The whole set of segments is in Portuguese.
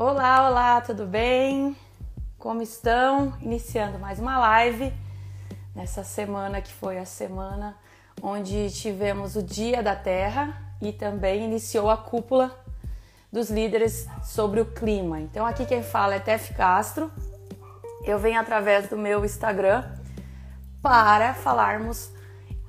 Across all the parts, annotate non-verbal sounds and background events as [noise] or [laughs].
Olá, olá, tudo bem? Como estão? Iniciando mais uma live nessa semana que foi a semana onde tivemos o Dia da Terra e também iniciou a cúpula dos líderes sobre o clima. Então aqui quem fala é Tef Castro. Eu venho através do meu Instagram para falarmos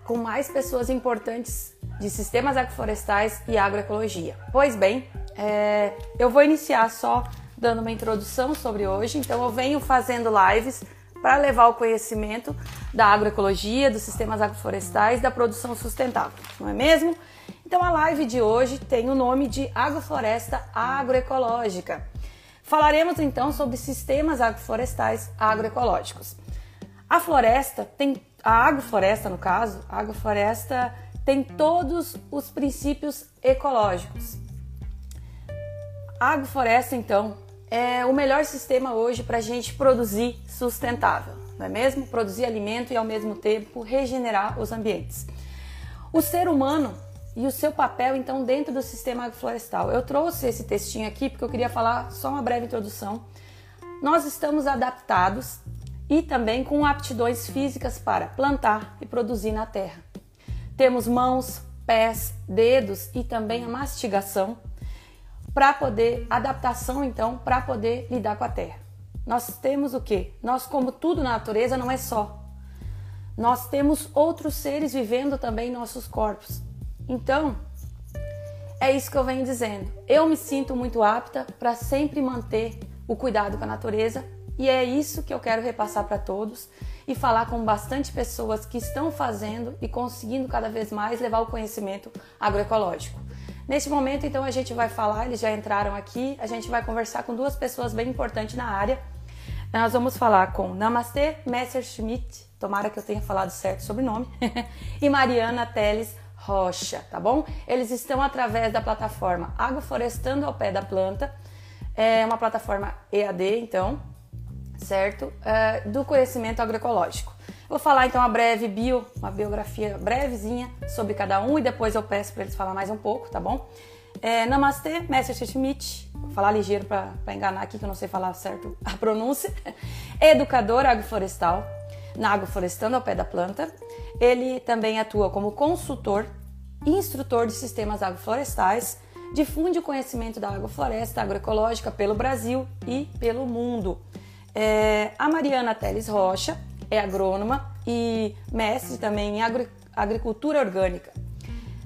com mais pessoas importantes de sistemas agroflorestais e agroecologia. Pois bem, é, eu vou iniciar só dando uma introdução sobre hoje. Então, eu venho fazendo lives para levar o conhecimento da agroecologia, dos sistemas agroflorestais, da produção sustentável, não é mesmo? Então, a live de hoje tem o nome de Agrofloresta Agroecológica. Falaremos então sobre sistemas agroflorestais agroecológicos. A floresta tem, a agrofloresta no caso, a agrofloresta tem todos os princípios ecológicos. A agrofloresta, então, é o melhor sistema hoje para a gente produzir sustentável, não é mesmo? Produzir alimento e ao mesmo tempo regenerar os ambientes. O ser humano e o seu papel, então, dentro do sistema agroflorestal. Eu trouxe esse textinho aqui porque eu queria falar só uma breve introdução. Nós estamos adaptados e também com aptidões físicas para plantar e produzir na terra. Temos mãos, pés, dedos e também a mastigação para poder adaptação então para poder lidar com a terra. Nós temos o que? Nós como tudo na natureza não é só. Nós temos outros seres vivendo também em nossos corpos. Então, é isso que eu venho dizendo. Eu me sinto muito apta para sempre manter o cuidado com a natureza e é isso que eu quero repassar para todos e falar com bastante pessoas que estão fazendo e conseguindo cada vez mais levar o conhecimento agroecológico. Neste momento, então, a gente vai falar, eles já entraram aqui, a gente vai conversar com duas pessoas bem importantes na área. Nós vamos falar com Namastê Messerschmidt, tomara que eu tenha falado certo o nome, [laughs] e Mariana Teles Rocha, tá bom? Eles estão através da plataforma Agroflorestando ao Pé da Planta, é uma plataforma EAD, então, certo? É, do conhecimento agroecológico. Vou falar então uma breve bio, uma biografia brevezinha sobre cada um e depois eu peço para eles falar mais um pouco, tá bom? É, namastê, Mestre Schmidt, vou falar ligeiro para enganar aqui que eu não sei falar certo a pronúncia. [laughs] Educador agroflorestal, na Agroflorestando ao Pé da Planta. Ele também atua como consultor e instrutor de sistemas agroflorestais, difunde o conhecimento da agrofloresta agroecológica pelo Brasil e pelo mundo. É, a Mariana Teles Rocha é agrônoma e mestre também em agri agricultura orgânica.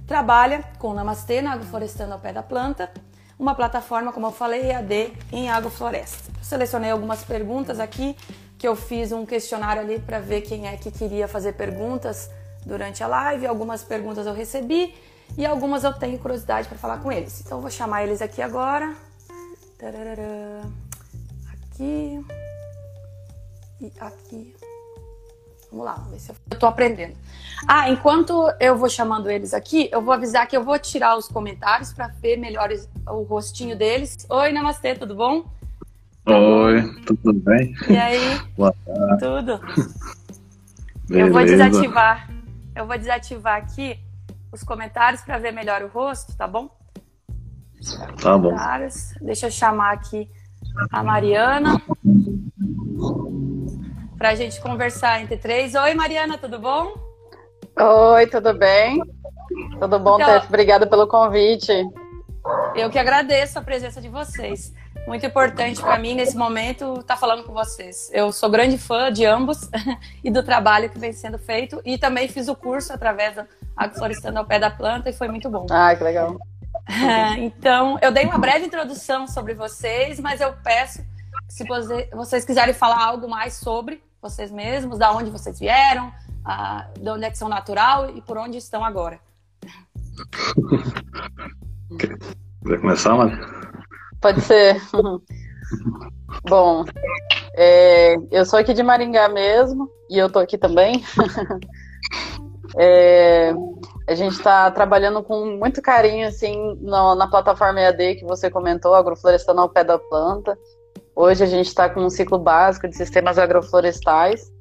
Trabalha com Namastê na Agroflorestando ao Pé da Planta, uma plataforma, como eu falei, EAD em agrofloresta. Selecionei algumas perguntas aqui que eu fiz um questionário ali para ver quem é que queria fazer perguntas durante a live. Algumas perguntas eu recebi e algumas eu tenho curiosidade para falar com eles. Então eu vou chamar eles aqui agora. Aqui e aqui. Vamos lá, vamos ver se eu... eu tô aprendendo. Ah, enquanto eu vou chamando eles aqui, eu vou avisar que eu vou tirar os comentários para ver melhor o rostinho deles. Oi, namastê, tudo bom? Oi, tudo bem? E aí? [laughs] Boa tarde. Tudo? Beleza. Eu vou desativar. Eu vou desativar aqui os comentários para ver melhor o rosto, tá bom? Tá bom. Deixa eu chamar aqui a Mariana para a gente conversar entre três. Oi, Mariana, tudo bom? Oi, tudo bem? Tudo bom, então, Tef? Obrigada pelo convite. Eu que agradeço a presença de vocês. Muito importante para mim nesse momento estar tá falando com vocês. Eu sou grande fã de ambos [laughs] e do trabalho que vem sendo feito e também fiz o curso através da Agroflorestando ao Pé da Planta e foi muito bom. Ah, que legal. [laughs] Então, eu dei uma breve introdução sobre vocês, mas eu peço se vocês quiserem falar algo mais sobre vocês mesmos, da onde vocês vieram, de onde é que são natural e por onde estão agora. [laughs] Quer começar, Mari? Pode ser. [laughs] Bom, é, eu sou aqui de Maringá mesmo e eu tô aqui também. [laughs] é, a gente está trabalhando com muito carinho assim no, na plataforma EAD que você comentou, Agroflorestando ao Pé da Planta. Hoje a gente está com um ciclo básico de sistemas agroflorestais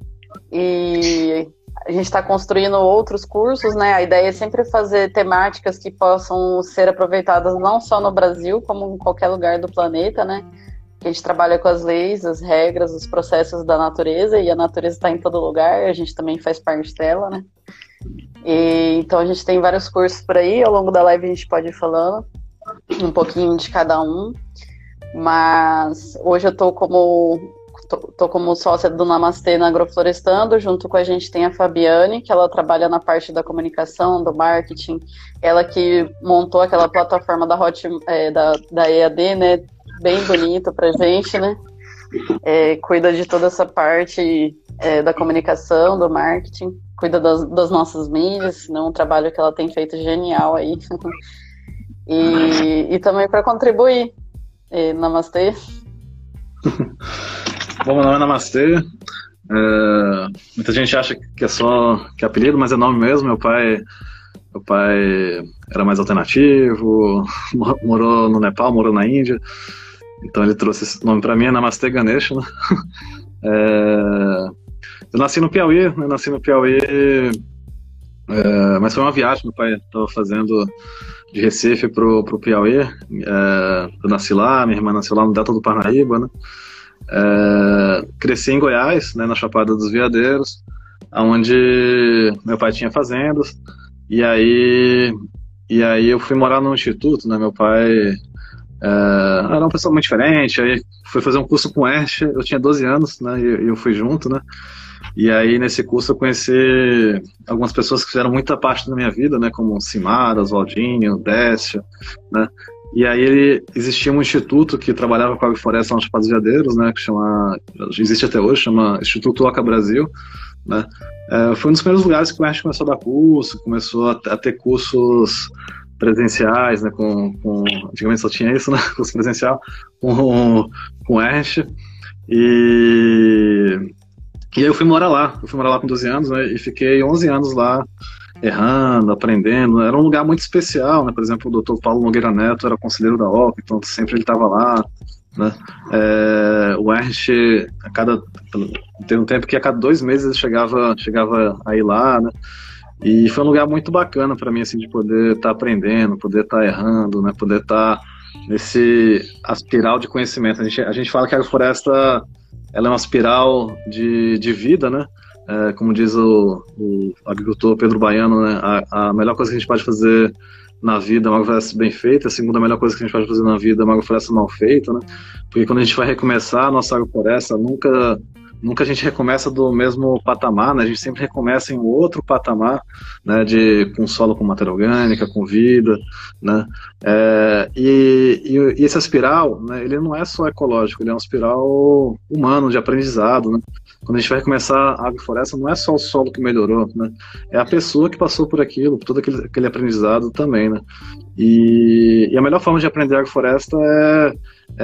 e a gente está construindo outros cursos, né? A ideia é sempre fazer temáticas que possam ser aproveitadas não só no Brasil, como em qualquer lugar do planeta, né? A gente trabalha com as leis, as regras, os processos da natureza e a natureza está em todo lugar. A gente também faz parte dela, né? E, então a gente tem vários cursos por aí. Ao longo da live a gente pode ir falando um pouquinho de cada um. Mas hoje eu tô como tô, tô, como sócia do Namastê na Agroflorestando, junto com a gente tem a Fabiane, que ela trabalha na parte da comunicação, do marketing, ela que montou aquela plataforma da Hot, é, da, da EAD, né, bem bonita pra gente, né, é, cuida de toda essa parte é, da comunicação, do marketing, cuida das, das nossas mídias, né, um trabalho que ela tem feito genial aí, [laughs] e, e também para contribuir, e, namastê. [laughs] Bom, meu nome é Namastê. É, muita gente acha que é só que é apelido, mas é nome mesmo. Meu pai, meu pai era mais alternativo, [laughs] morou no Nepal, morou na Índia. Então ele trouxe esse nome para mim, é Namastê Ganesha. Né? [laughs] É, eu nasci no Piauí, né? nasci no Piauí, é, mas foi uma viagem. Meu pai estava fazendo de Recife pro, pro Piauí. É, eu nasci lá, minha irmã nasceu lá no Delta do Parnaíba, né? É, cresci em Goiás, né, na Chapada dos Veadeiros, onde meu pai tinha fazendas, e aí, e aí eu fui morar no instituto, né, meu pai é, era uma pessoa muito diferente, aí fui fazer um curso com o eu tinha 12 anos, né, e eu fui junto, né, e aí nesse curso eu conheci algumas pessoas que fizeram muita parte da minha vida, né, como Simara, Oswaldinho, Décia, né, e aí ele, existia um instituto que trabalhava com a agrofloresta nos Chapados Veadeiros, né, que chama, existe até hoje, chama Instituto Oca Brasil, né. É, foi um dos primeiros lugares que o Erch começou a dar curso, começou a, a ter cursos presenciais, né, com, com, antigamente só tinha isso, né, [laughs] curso presencial, com, com o Erch, e, e aí eu fui morar lá, eu fui morar lá com 12 anos, né, e fiquei 11 anos lá, errando, aprendendo. Era um lugar muito especial, né? Por exemplo, o doutor Paulo Nogueira Neto era conselheiro da OP, então sempre ele estava lá. Né? É, o Ernst, a cada, teve um tempo que a cada dois meses ele chegava, chegava a ir lá, né? E foi um lugar muito bacana para mim, assim, de poder estar tá aprendendo, poder estar tá errando, né? Poder estar tá nesse aspiral de conhecimento. A gente, a gente fala que a floresta ela é uma espiral de, de vida, né? É, como diz o, o, agricultor Pedro Baiano, né, a, a, melhor coisa que a gente pode fazer na vida é uma agrofloresta bem feita, a segunda melhor coisa que a gente pode fazer na vida é uma agrofloresta mal feita, né? Porque quando a gente vai recomeçar a nossa agrofloresta, nunca nunca a gente recomeça do mesmo patamar, né? A gente sempre recomeça em outro patamar, né? De com solo com matéria orgânica, com vida, né? É, e, e, e, esse espiral, né? Ele não é só ecológico, ele é um espiral humano de aprendizado, né? Quando a gente vai recomeçar a agrofloresta, não é só o solo que melhorou, né? É a pessoa que passou por aquilo, por todo aquele, aquele aprendizado também, né? E, e, a melhor forma de aprender agrofloresta é,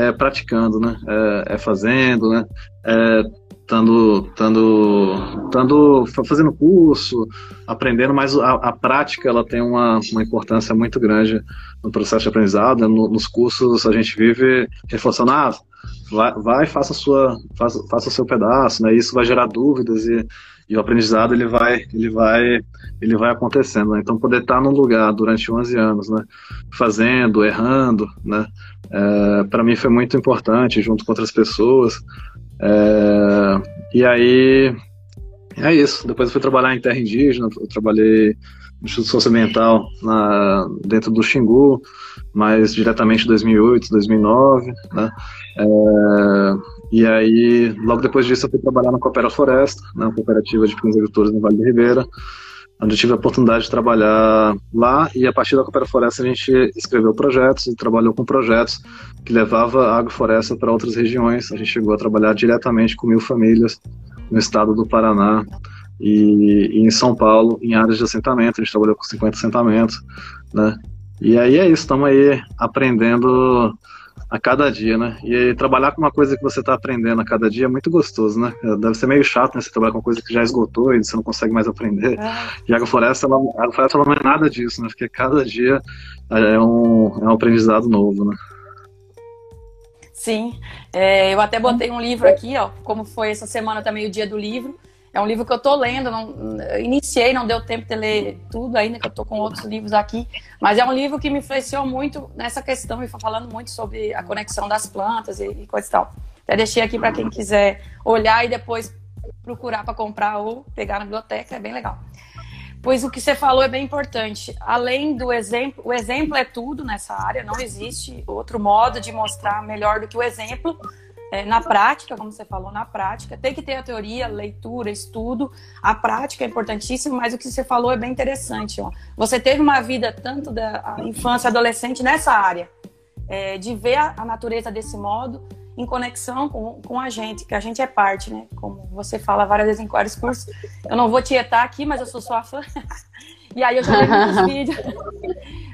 é praticando, né? É, é fazendo, né? É estando tando, tando fazendo curso, aprendendo, mas a, a, prática ela tem uma, uma importância muito grande no processo de aprendizado. Né? No, nos cursos a gente vive reforçando, ah, vai, vai faça, sua, faça, faça o seu pedaço, né? isso vai gerar dúvidas e, e o aprendizado ele vai, ele vai, ele vai acontecendo. Né? Então poder estar num lugar durante 11 anos, né? fazendo, errando, né? É, para mim foi muito importante, junto com outras pessoas, é, e aí é isso. Depois eu fui trabalhar em terra indígena, eu trabalhei no Instituto Socioambiental na, dentro do Xingu, mas diretamente em 2008, 2009, né? É, e aí, logo depois disso, eu fui trabalhar na Coopera Floresta, né, uma cooperativa de pequenos agricultores no Vale do Ribeira, onde eu tive a oportunidade de trabalhar lá e a partir da Coopera Floresta a gente escreveu projetos e trabalhou com projetos que levava a agrofloresta para outras regiões. A gente chegou a trabalhar diretamente com mil famílias no estado do Paraná e, e em São Paulo, em áreas de assentamento. A gente trabalhou com 50 assentamentos, né? E aí é isso, estamos aí aprendendo a cada dia, né? E trabalhar com uma coisa que você está aprendendo a cada dia é muito gostoso, né? Deve ser meio chato, né? Você trabalhar com uma coisa que já esgotou e você não consegue mais aprender. É. E a agrofloresta, ela, a agrofloresta ela não é nada disso, né? Porque cada dia é um, é um aprendizado novo, né? Sim, é, eu até botei um livro aqui, ó, como foi essa semana também o dia do livro. É um livro que eu tô lendo, não, iniciei, não deu tempo de ler tudo ainda, que eu tô com outros livros aqui, mas é um livro que me influenciou muito nessa questão e falando muito sobre a conexão das plantas e, e coisa e tal. Até deixei aqui para quem quiser olhar e depois procurar para comprar ou pegar na biblioteca, é bem legal. Pois o que você falou é bem importante. Além do exemplo, o exemplo é tudo nessa área, não existe outro modo de mostrar melhor do que o exemplo é, na prática, como você falou, na prática. Tem que ter a teoria, leitura, estudo. A prática é importantíssima, mas o que você falou é bem interessante. Ó. Você teve uma vida tanto da infância, adolescente nessa área, é, de ver a, a, natureza desse modo em conexão com, com a gente, que a gente é parte, né? Como você fala várias vezes em vários cursos. Eu não vou tietar aqui, mas eu sou sua fã. [laughs] e aí eu já li muitos vídeos.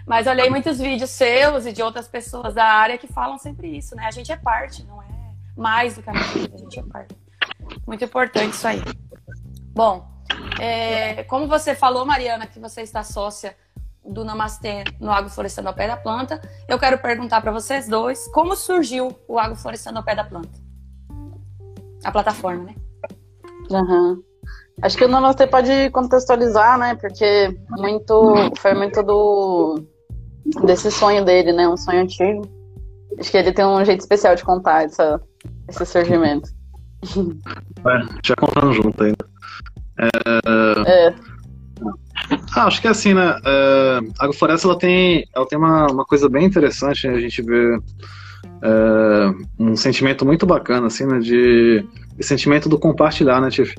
mas olhei muitos vídeos seus e de outras pessoas da área que falam sempre isso, né? A gente é parte, não é mais do que a natureza, a gente é parte. Muito importante isso aí. Bom, é, como você falou, Mariana, que você está sócia do Namastê no Agroflorestando ao Pé da Planta, eu quero perguntar para vocês dois como surgiu o Agroflorestando ao Pé da Planta? A plataforma, né? Uhum. Acho que o Namastê pode contextualizar, né? Porque muito, foi muito do desse sonho dele, né? Um sonho antigo. Acho que ele tem um jeito especial de contar essa, esse surgimento. É, já contando junto ainda. É... é. Ah, acho que é assim, né? É, a Agrofloresta ela tem, ela tem uma, uma coisa bem interessante, né? a gente vê é, um sentimento muito bacana, assim, né? De, esse sentimento do compartilhar, né, Tiff?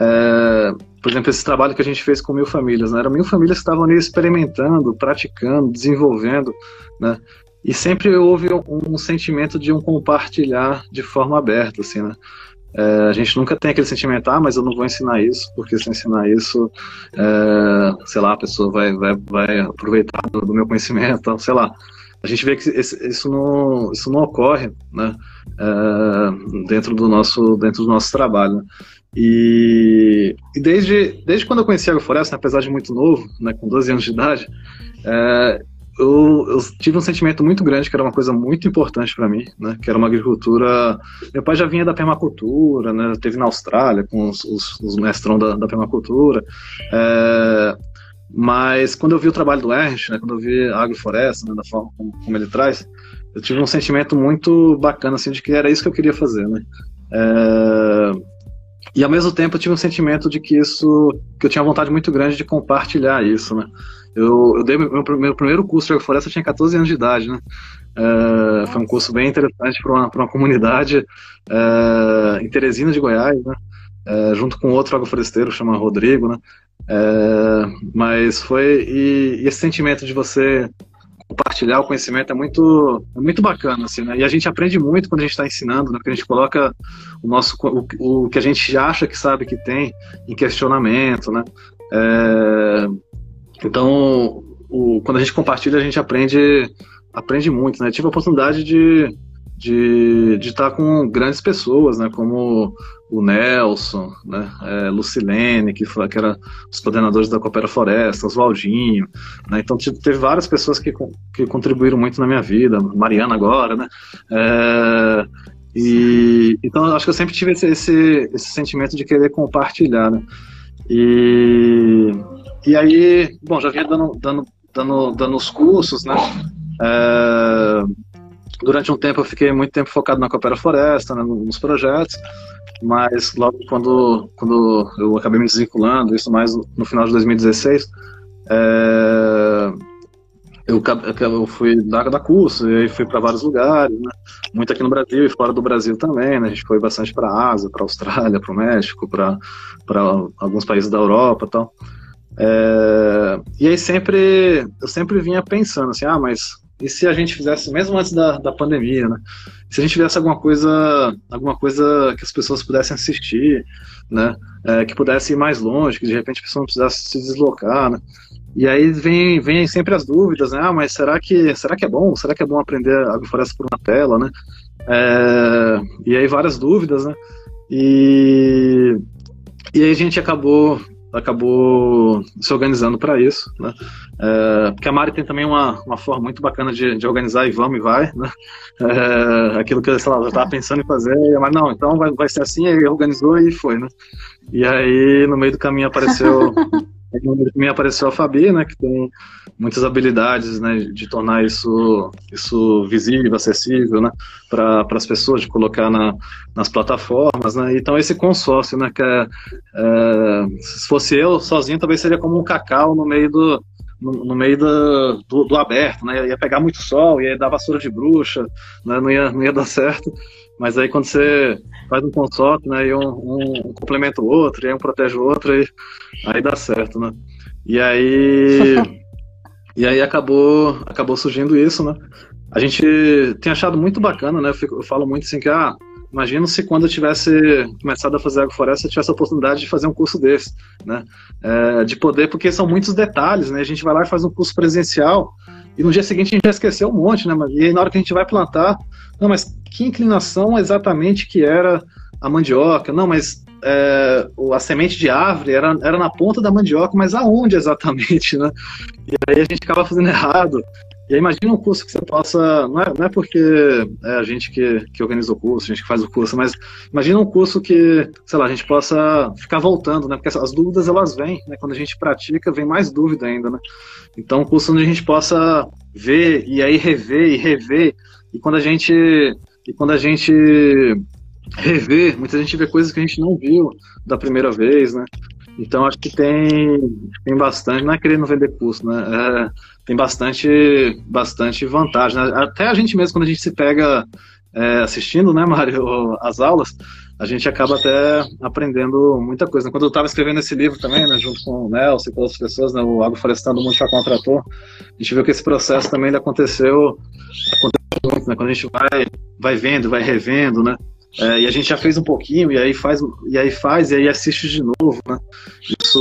É, por exemplo, esse trabalho que a gente fez com mil famílias, né? Eram mil famílias que estavam ali experimentando, praticando, desenvolvendo, né? E sempre houve um, sentimento de um compartilhar de forma aberta, assim, né? É, a gente nunca tem aquele sentimento, ah, mas eu não vou ensinar isso, porque se eu ensinar isso, é, sei lá, a pessoa vai, vai, vai aproveitar do, meu conhecimento, [laughs] sei lá. A gente vê que isso, não, isso não ocorre né, é, dentro, do nosso, dentro do nosso trabalho. Né? E, e, desde, desde quando eu conheci a Agrofloresta, apesar de muito novo, né, com 12 anos de idade, é, eu, eu, tive um sentimento muito grande que era uma coisa muito importante para mim, né? Que era uma agricultura. Meu pai já vinha da permacultura, né? Teve na Austrália com os, os, os mestrão da, da permacultura. É, mas quando eu vi o trabalho do Ernst, né? Quando eu vi a agrofloresta, né? Da forma como, como, ele traz, eu tive um sentimento muito bacana, assim, de que era isso que eu queria fazer, né? É, e ao mesmo tempo eu tive um sentimento de que isso, que eu tinha vontade muito grande de compartilhar isso, né? Eu, eu dei meu, meu primeiro curso de agrofloresta, eu tinha 14 anos de idade, né? É, foi um curso bem interessante para uma, uma comunidade é, em Teresina de Goiás, né? É, junto com outro agrofloresteiro, chama Rodrigo, né? Mas foi e, e, esse sentimento de você compartilhar o conhecimento é muito é muito bacana assim, né? E a gente aprende muito quando a gente está ensinando, né? Porque a gente coloca o nosso o, o que a gente acha que sabe que tem em questionamento, né? É, então, o, quando a gente compartilha, a gente aprende, aprende muito, né? Eu tive a oportunidade de, de, de estar com grandes pessoas, né? Como o Nelson, né? É, Lucilene, que, foi, que era os coordenadores da Coopera Floresta, Oswaldinho, né? Então, teve várias pessoas que, que contribuíram muito na minha vida, Mariana agora, né? É, e, então, acho que eu sempre tive esse, esse, esse sentimento de querer compartilhar, né? E e aí, bom, já vinha dando, dando, dando, dando os cursos, né? É, durante um tempo eu fiquei muito tempo focado na Coopera Floresta, né, nos projetos, mas logo quando, quando eu acabei me desvinculando, isso mais no final de 2016, é, eu, eu fui dar, dar curso e aí fui para vários lugares, né? muito aqui no Brasil e fora do Brasil também. Né? A gente foi bastante para a Ásia, para a Austrália, para o México, para alguns países da Europa, tal. É, e aí sempre eu sempre vinha pensando assim, ah, mas e se a gente fizesse mesmo antes da, da pandemia, né? Se a gente tivesse alguma coisa, alguma coisa que as pessoas pudessem assistir, né? É, que pudesse ir mais longe, que de repente a pessoa não precisasse se deslocar, né? E aí vem, vem sempre as dúvidas, né? Ah, mas será que, será que é bom? Será que é bom aprender agrofloresta por uma tela, né? É, e aí várias dúvidas, né? E, e aí a gente acabou acabou se organizando para isso, né? É, porque a Mari tem também uma, uma forma muito bacana de, de organizar e vamos e vai, né? É, aquilo que sei lá, eu estava pensando em fazer, mas não, então vai, vai ser assim, aí organizou e foi, né? E aí no meio do caminho apareceu [laughs] me apareceu a Fabi, né, que tem muitas habilidades, né, de tornar isso, isso visível, acessível, né, para as pessoas, de colocar na, nas plataformas, né, então esse consórcio, né, que é, é, se fosse eu sozinho, talvez seria como um cacau no meio do, no, no meio do, do, do, aberto, né, ia pegar muito sol, ia dar vassoura de bruxa, né, não ia, não ia dar certo, mas aí quando você faz um consórcio, né, e um, um, complementa o outro, e aí um protege o outro, aí, aí dá certo, né. E aí, [laughs] e aí acabou, acabou surgindo isso, né. A gente tem achado muito bacana, né, eu, fico, eu falo muito assim que, ah, Imagina se quando eu tivesse começado a fazer agrofloresta, eu tivesse a oportunidade de fazer um curso desse, né? É, de poder, porque são muitos detalhes, né? A gente vai lá e faz um curso presencial e no dia seguinte a gente já esqueceu um monte, né? E aí na hora que a gente vai plantar, não, mas que inclinação exatamente que era a mandioca? Não, mas é, a semente de árvore era, era na ponta da mandioca, mas aonde exatamente, né? E aí a gente acaba fazendo errado. E aí imagina um curso que você possa, não é, não é porque é a gente que, que organiza o curso, a gente que faz o curso, mas imagina um curso que, sei lá, a gente possa ficar voltando, né? Porque as dúvidas elas vêm, né? Quando a gente pratica, vem mais dúvida ainda, né? Então um curso onde a gente possa ver e aí rever e rever, e quando a gente e quando a gente rever, muita gente vê coisas que a gente não viu da primeira vez, né? Então acho que tem, tem bastante, não é querendo vender curso, né? É, tem bastante, bastante vantagem. Né? Até a gente mesmo, quando a gente se pega é, assistindo, né, Mário, [laughs] as aulas, a gente acaba até aprendendo muita coisa. Quando eu estava escrevendo esse livro também, né, junto com o Nelson e com outras pessoas, né, o Agroflorestando Mundo já contratou, a gente viu que esse processo também aconteceu, aconteceu muito, né, quando a gente vai, vai vendo, vai revendo, né, é, e a gente já fez um pouquinho, e aí faz, e aí faz, e aí assiste de novo, né? Isso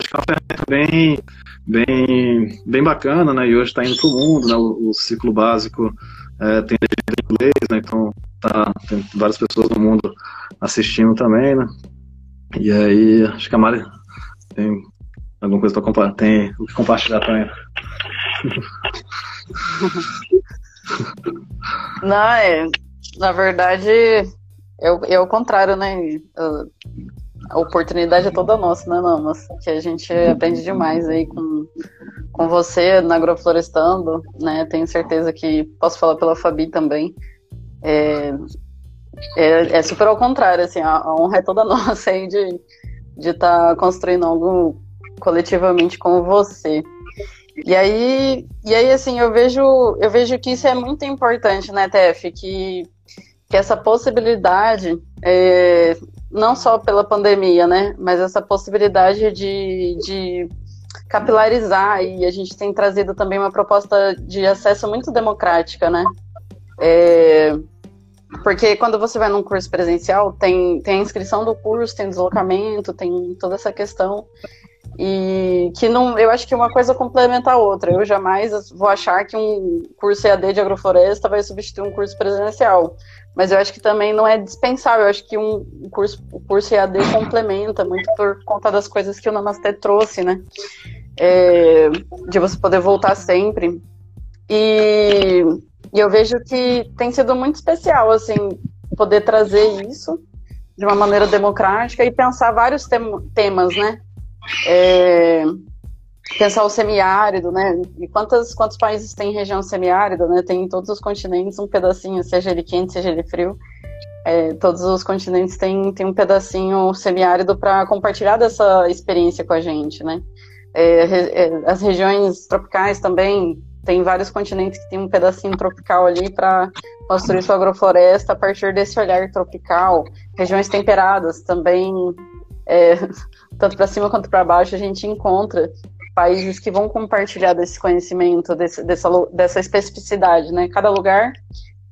acho que é uma ferramenta bem, bem, bem bacana, né? E hoje está indo para o mundo, né? O, o ciclo básico é, tem em inglês, né? Então tá, tem várias pessoas no mundo assistindo também, né? E aí, acho que a Mari tem alguma coisa para compartilhar, tem o que compartilhar também. [laughs] Não, é, na verdade, é, é o contrário, né? A oportunidade é toda nossa, né, Namas? Que a gente aprende demais aí com, com você na Agroflorestando, né? Tenho certeza que posso falar pela Fabi também. É, é, é super ao contrário, assim, a, a, honra é toda [laughs] nossa aí de estar de tá construindo algo coletivamente com você. E aí, e aí assim, eu vejo, eu vejo que isso é muito importante, né, Tef? Que que essa possibilidade, é, não só pela pandemia, né, mas essa possibilidade de, de capilarizar, e a gente tem trazido também uma proposta de acesso muito democrática, né, é, porque quando você vai num curso presencial, tem, tem a inscrição do curso, tem deslocamento, tem toda essa questão. E que não, eu acho que uma coisa complementa a outra. Eu jamais vou achar que um curso EAD de agrofloresta vai substituir um curso presencial. Mas eu acho que também não é dispensável. Eu acho que um curso, o curso EAD complementa muito por conta das coisas que o Namastê trouxe, né? É, de você poder voltar sempre. E, e eu vejo que tem sido muito especial, assim, poder trazer isso de uma maneira democrática e pensar vários tem temas, né? É, pensar o semiárido, né? E quantos, quantos países tem região semiárida, né? Tem em todos os continentes um pedacinho, seja ele quente, seja ele frio. É, todos os continentes têm, têm um pedacinho semiárido para compartilhar dessa experiência com a gente, né? É, é, as regiões tropicais também tem vários continentes que tem um pedacinho tropical ali para construir sua agrofloresta a partir desse olhar tropical. Regiões temperadas também, é, [laughs] tanto para cima quanto para baixo, a gente encontra países que vão compartilhar desse conhecimento, desse, dessa, dessa especificidade, né? Cada lugar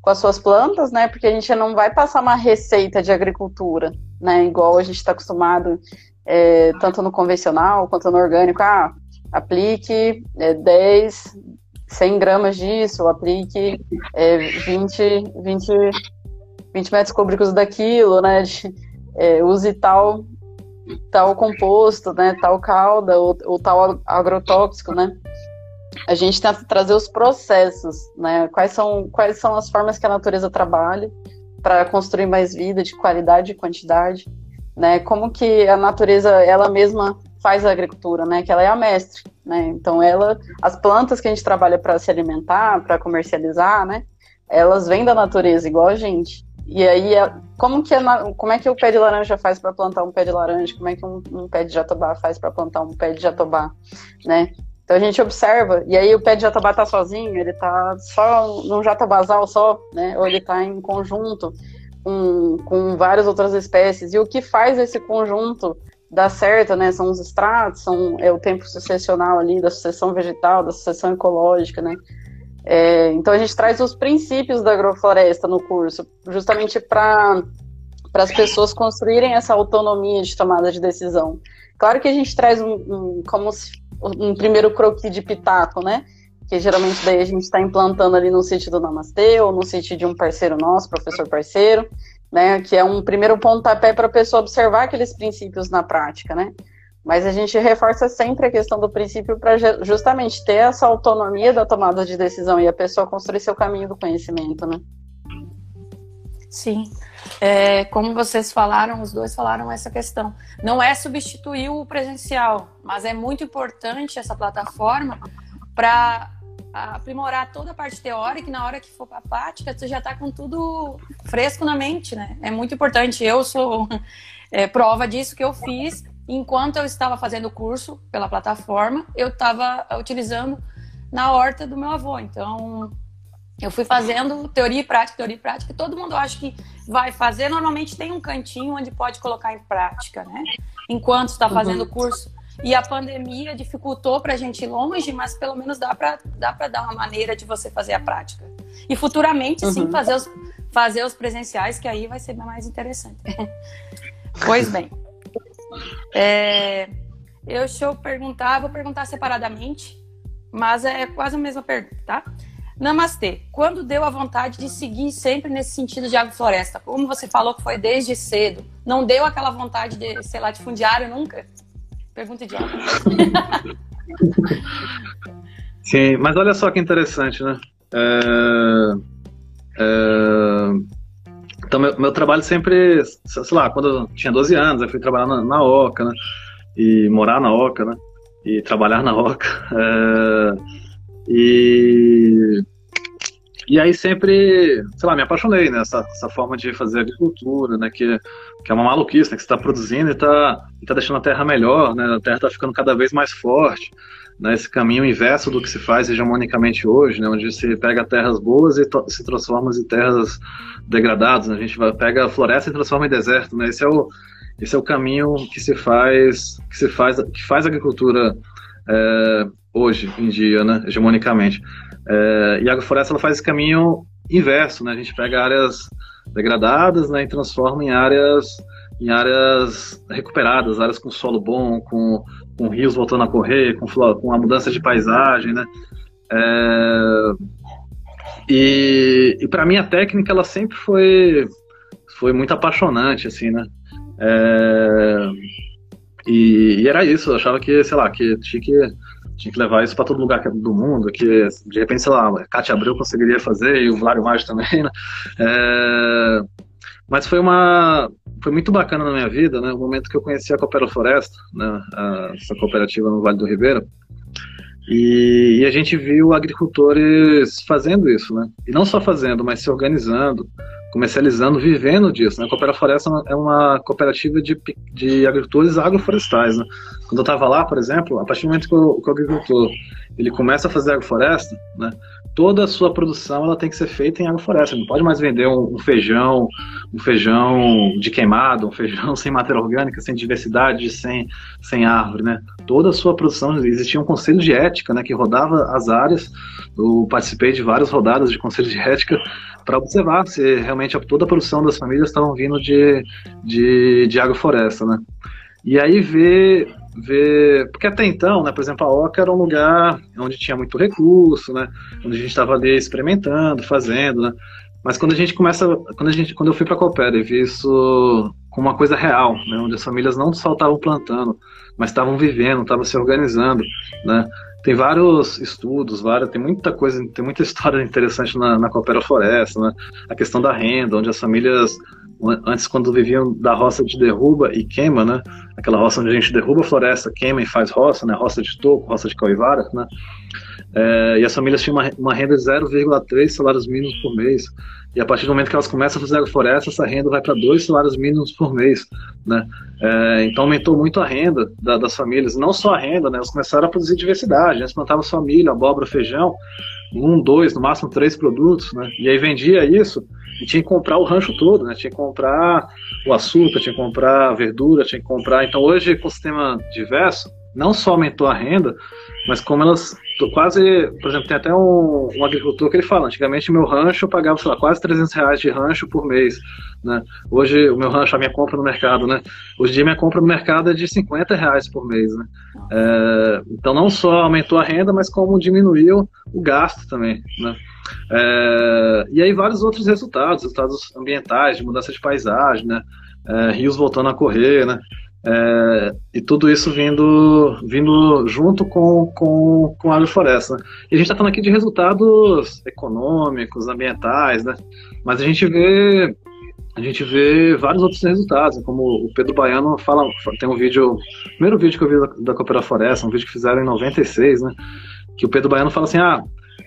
com as suas plantas, né? Porque a gente não vai passar uma receita de agricultura, né? Igual a gente está acostumado, é, tanto no convencional quanto no orgânico. Ah, aplique é, 10, 100 gramas disso, aplique é, 20, 20, 20 metros cúbicos daquilo, né? De, [laughs] é, use tal tal composto, né, tal cauda, ou, ou tal agrotóxico, né? A gente tenta trazer os processos, né? Quais são, quais são as formas que a natureza trabalha para construir mais vida de qualidade e quantidade, né? Como que a natureza ela mesma faz a agricultura, né? Que ela é a mestre, né? Então ela, as plantas que a gente trabalha para se alimentar, para comercializar, né? Elas vêm da natureza igual a gente. E aí, como que, a, como é que o pé de laranja faz para plantar um pé de laranja? Como é que um, um pé de jatobá faz para plantar um pé de jatobá, né? Então a gente observa, e aí o pé de jatobá tá sozinho, ele tá só num jatobazal só, né? Ou ele tá em conjunto com, com várias outras espécies. E o que faz esse conjunto dar certo, né? São os estratos, são, é o tempo sucessional ali da sucessão vegetal, da sucessão ecológica, né? É, então a gente traz os princípios da agrofloresta no curso, justamente para para as pessoas construírem essa autonomia de tomada de decisão. Claro que a gente traz um, um como se, um primeiro croquis de pitaco, né? Que geralmente daí a gente está implantando ali no sítio do Namastê ou no sítio de um parceiro nosso, professor parceiro, né? Que é um primeiro pontapé para a pessoa observar aqueles princípios na prática, né? Mas a gente reforça sempre a questão do princípio para justamente ter essa autonomia da tomada de decisão e a pessoa construir seu caminho do conhecimento, né? Sim. É, como vocês falaram, os dois falaram essa questão. Não é substituir o presencial, mas é muito importante essa plataforma para aprimorar toda a parte teórica e na hora que for para a prática, você já está com tudo fresco na mente, né? É muito importante. Eu sou [laughs] é, prova disso que eu fiz enquanto eu estava fazendo o curso pela plataforma, eu estava utilizando na horta do meu avô. Então, eu fui fazendo teoria e prática, teoria e prática. Todo mundo acha que vai fazer. Normalmente tem um cantinho onde pode colocar em prática, né? Enquanto está fazendo o uhum. curso. E a pandemia dificultou para a gente ir longe, mas pelo menos dá para dá dar uma maneira de você fazer a prática. E futuramente, uhum. sim, fazer os, fazer os presenciais, que aí vai ser mais interessante. [laughs] pois bem. É, eu, deixa eu perguntar, vou perguntar separadamente, mas é quase a mesma pergunta, tá? Namastê, quando deu a vontade de seguir sempre nesse sentido de agrofloresta? Como você falou que foi desde cedo, não deu aquela vontade de ser latifundiário nunca? Pergunta idiota. Sim, mas olha só que interessante, né? É, é, então, meu, meu, trabalho sempre, sei lá, quando eu tinha 12 anos, eu fui trabalhar na, na Oca, né? E morar na Oca, né? E trabalhar na Oca. [laughs] É, e, e aí sempre, sei lá, me apaixonei nessa né? forma de fazer agricultura, né? Que, que é uma maluquice, né? Que você está produzindo e está tá deixando a terra melhor, né? A terra está ficando cada vez mais forte né, esse caminho inverso do que se faz hegemonicamente hoje, né, onde se pega terras boas e se transforma em terras degradadas. Né, a gente pega a floresta e transforma em deserto. Né, esse é o esse é o caminho que se faz que se faz que faz a agricultura é, hoje em dia, né, hegemonicamente. É, e a agrofloresta ela faz esse caminho inverso, né? A gente pega áreas degradadas, né, e transforma em áreas em áreas recuperadas, áreas com solo bom, com com rios voltando a correr, com, com a mudança de paisagem, né? É, e, e para mim a técnica ela sempre foi foi muito apaixonante, assim, né? É, e, e, era isso, eu achava que, sei lá, que tinha que, tinha que levar isso para todo lugar do mundo, que de repente, sei lá, a Cátia Abreu conseguiria fazer e o Vlário Maggi [laughs] também, né? É, mas foi uma foi muito bacana na minha vida, né? O momento que eu conheci a Coopera Floresta, né? A, essa cooperativa no Vale do Ribeira. E, e, a gente viu agricultores fazendo isso, né? E não só fazendo, mas se organizando, comercializando, vivendo disso. Né? A Coopera Floresta é uma cooperativa de, de agricultores agroflorestais. Né? Quando eu estava lá, por exemplo, a partir do momento que o, que o agricultor ele começa a fazer agrofloresta, né? Toda a sua produção ela tem que ser feita em agrofloresta. Não pode mais vender um, um, feijão, um feijão de queimado, um feijão [laughs] sem matéria orgânica, sem diversidade, sem, sem árvore, né? Toda a sua produção existia um conselho de ética, né, que rodava as áreas. Eu participei de várias rodadas de conselho de ética para observar se realmente toda a produção das famílias estavam vindo de, de, de agrofloresta, né? E aí ver ver. Porque até então, né, por exemplo, a Oca era um lugar onde tinha muito recurso, né, onde a gente estava ali experimentando, fazendo, né, Mas quando a gente começa, quando a gente, quando eu fui para Coopera e vi isso como uma coisa real, né, onde as famílias não só estavam plantando, mas estavam vivendo, estavam se organizando, né? Tem vários estudos, várias, tem muita coisa, tem muita [laughs] história interessante na, na Coopera Floresta, né? A questão da renda, onde as famílias antes quando viviam da roça de derruba e queima, né? Aquela roça onde a gente derruba a floresta, queima e faz roça, né? Roça de toco, roça de coivara, né? É, e as famílias tinham uma, uma renda de 0,3 salários mínimos por mês. E a partir do momento que elas começam a fazer agrofloresta, essa renda vai para dois salários mínimos por mês, né? É, então aumentou muito a renda da, das famílias, não só a renda, né? Elas começaram a produzir diversidade, eles plantavam sua milho, abóbora, feijão, um, dois, no máximo três produtos, né? E aí vendia isso e tinha que comprar o rancho todo, né? Tinha que comprar o açúcar, tinha que comprar a verdura, tinha que comprar. Então hoje com o sistema diverso, não só aumentou a renda, mas como elas quase, por exemplo, tem até um, um, agricultor que ele fala, antigamente meu rancho eu pagava, sei lá, quase 300 reais de rancho por mês, né? Hoje o meu rancho, a minha compra no mercado, né? Hoje em dia minha compra no mercado é de 50 reais por mês, né? É, então não só aumentou a renda, mas como diminuiu o gasto também, né? É, e aí vários outros resultados, resultados ambientais, de mudança de paisagem, né? É, rios voltando a correr, né? É, e tudo isso vindo, vindo junto com, com, com a agrofloresta. Né? E a gente está falando aqui de resultados econômicos, ambientais, né? mas a gente vê a gente vê vários outros resultados, como o Pedro Baiano fala, tem um vídeo, primeiro vídeo que eu vi da, da Floresta, um vídeo que fizeram em 96, né, que o Pedro Baiano fala assim, ah,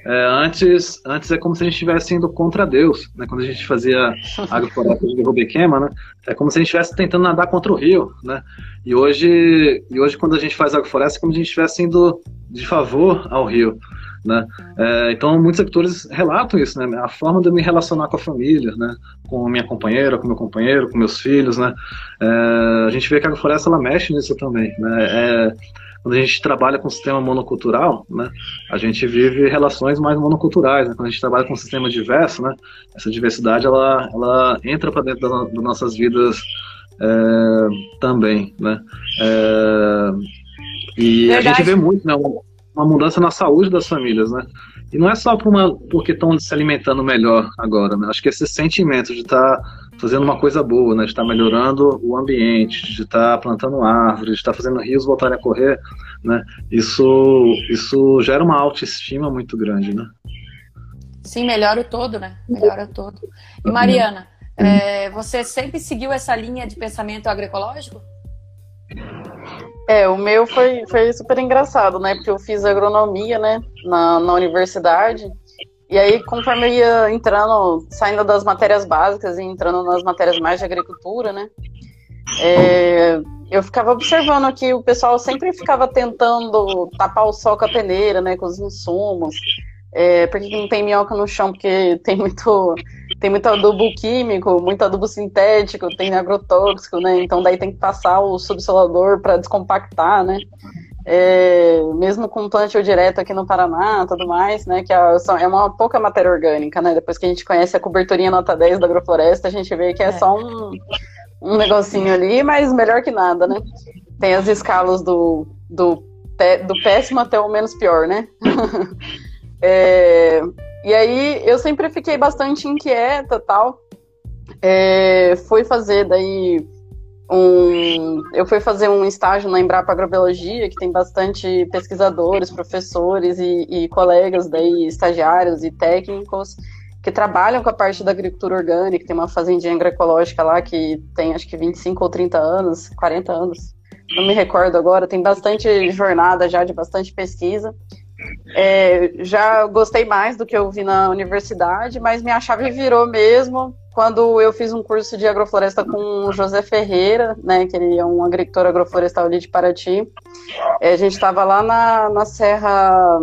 é, antes, antes é como se a gente estivesse indo contra Deus, né? Quando a gente fazia [laughs] agrofloresta de derruba queima, né? É como se a gente estivesse tentando nadar contra o rio, né? E hoje, e hoje quando a gente faz agrofloresta, é como se a gente estivesse indo de favor ao rio, né? É, então, muitos sectores relatam isso, né? A forma de eu me relacionar com a família, né? Com a minha companheira, com meu companheiro, com meus filhos, né? É, a gente vê que a agrofloresta, ela mexe nisso também, né? É, quando a gente trabalha com um sistema monocultural, né, a gente vive relações mais monoculturais. Né? Quando a gente trabalha com um sistema diverso, né, essa diversidade ela, ela entra para dentro das da nossas vidas é, também. Né? É, e Verdade. a gente vê muito né, uma mudança na saúde das famílias. Né? E não é só por uma, porque estão se alimentando melhor agora. Né? Acho que esse sentimento de estar tá fazendo uma coisa boa, né? De estar tá melhorando o ambiente, de estar tá plantando árvores, de estar tá fazendo rios voltarem a correr, né? Isso, isso gera uma autoestima muito grande, né? Sim, melhora o todo, né? Melhora o todo. E Mariana, uhum. é, você sempre seguiu essa linha de pensamento agroecológico? É, o meu foi, foi super engraçado, né? Porque eu fiz agronomia, né, na, na universidade. E aí, conforme eu ia entrando, saindo das matérias básicas e entrando nas matérias mais de agricultura, né? É, eu ficava observando que o pessoal sempre ficava tentando tapar o sol com a peneira, né? Com os insumos. É, por que não tem minhoca no chão? Porque tem muito, tem muito adubo químico, muito adubo sintético, tem agrotóxico, né? Então daí tem que passar o subsolador para descompactar, né? É, mesmo com plantio direto aqui no Paraná tudo mais, né, que é, é uma pouca matéria orgânica, né, depois que a gente conhece a coberturinha nota 10 da agrofloresta, a gente vê que é, é. só um, um negocinho ali, mas melhor que nada, né. Tem as escalas do, do, do péssimo até o menos pior, né. [laughs] é, e aí eu sempre fiquei bastante inquieta tal, é, fui fazer daí um, eu fui fazer um estágio na Embrapa Agrobiologia, que tem bastante pesquisadores, professores e, e, colegas daí, estagiários e técnicos que trabalham com a parte da agricultura orgânica, tem uma fazendinha agroecológica lá que tem acho que 25 ou 30 anos, 40 anos, não me recordo agora, tem bastante jornada já de bastante pesquisa. É, já gostei mais do que eu vi na universidade, mas minha chave virou mesmo quando eu fiz um curso de agrofloresta com o José Ferreira, né, que ele é um agricultor agroflorestal ali de Paraty. É, a gente estava lá na, na Serra,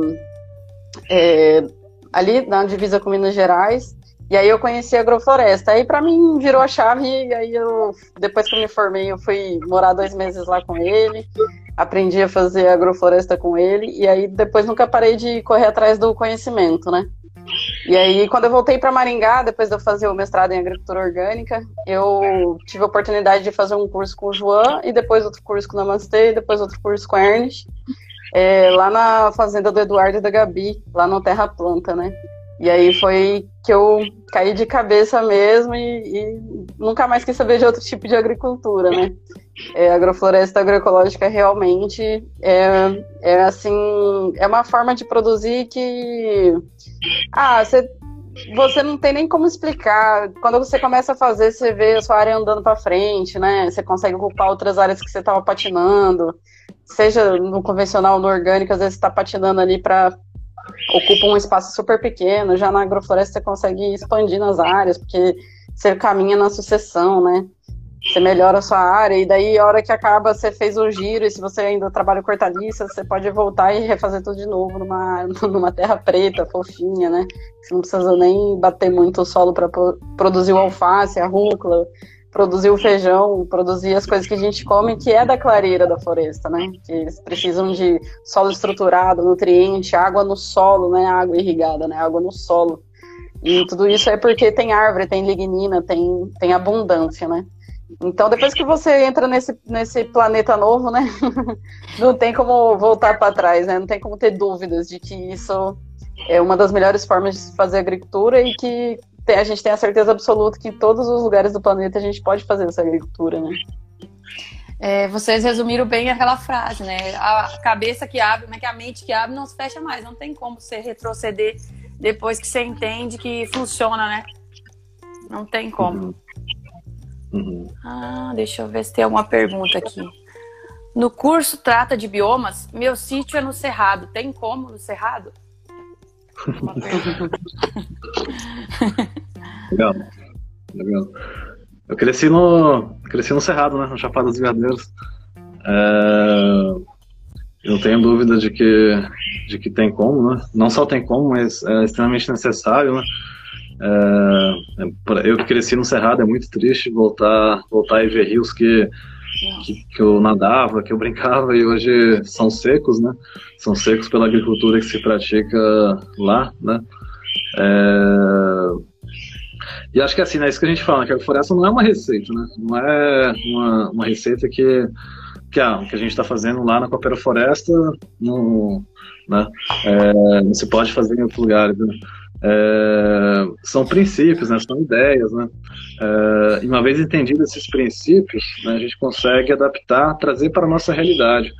é, ali na divisa com Minas Gerais, e aí eu conheci a agrofloresta. Aí para mim virou a chave, e aí eu, depois que eu me formei, eu fui morar dois meses lá com ele, aprendi a fazer agrofloresta com ele, e aí depois nunca parei de correr atrás do conhecimento, né? E aí, quando eu voltei para Maringá, depois de eu fazer o mestrado em agricultura orgânica, eu tive a oportunidade de fazer um curso com o João, e depois outro curso com o Namastê, e depois outro curso com a Ernest, é, lá na fazenda do Eduardo e da Gabi, lá no Terra Planta, né? E aí foi que eu caí de cabeça mesmo e, e nunca mais quis saber de outro tipo de agricultura, né? É, agrofloresta agroecológica realmente é, é assim, é uma forma de produzir que ah, você, você não tem nem como explicar. Quando você começa a fazer, você vê a sua área andando para frente, né? Você consegue ocupar outras áreas que você estava patinando, seja no convencional ou no orgânico, às vezes você está patinando ali para ocupa um espaço super pequeno, já na agrofloresta você consegue expandir nas áreas, porque você caminha na sucessão, né? Você melhora a sua área, e daí a hora que acaba, você fez o giro, e se você ainda trabalha com hortaliça, você pode voltar e refazer tudo de novo numa, [laughs] numa terra preta, fofinha, né? Você não precisa nem bater muito o solo para produzir o alface, a rúcula, produzir o feijão, produzir as coisas que a gente come, que é da clareira da floresta, né? Que eles precisam de solo estruturado, nutriente, água no solo, né? Água irrigada, né? Água no solo. E tudo isso é porque tem árvore, tem lignina, tem, tem abundância, né? Então, depois que você entra nesse, nesse planeta novo, né? [laughs] Não tem como voltar para trás, né? Não tem como ter dúvidas de que isso é uma das melhores formas de fazer agricultura e que a gente tem a certeza absoluta que em todos os lugares do planeta a gente pode fazer essa agricultura, né? É, vocês resumiram bem aquela frase, né? A cabeça que abre, mas que a mente que abre não se fecha mais. Não tem como você retroceder depois que você entende que funciona, né? Não tem como. Uhum. uhum. Ah, deixa eu ver se tem alguma pergunta aqui. No curso trata de biomas. Meu sítio é no Cerrado. Tem como no Cerrado? Legal. Legal. Eu cresci no, cresci no Cerrado, né? No Chapada dos Veadeiros. É, eu tenho dúvida de que, de que tem como, né? Não só tem como, mas é extremamente necessário, né? É, é eu que cresci no Cerrado, é muito triste voltar, voltar e ver rios que que, que, eu nadava, que eu brincava e hoje são secos, né? São secos pela agricultura que se pratica lá, né? É... E acho que assim, né, isso que a gente fala, né, que a floresta não é uma receita, né? Não é uma, uma receita que, que, ah, que a gente está fazendo lá na Coopera Floresta, não, né? É, não se pode fazer em outro lugar. Né? É, são princípios, né, são ideias, né, é, e uma vez entendidos esses princípios, né, a gente consegue adaptar, trazer para a nossa realidade,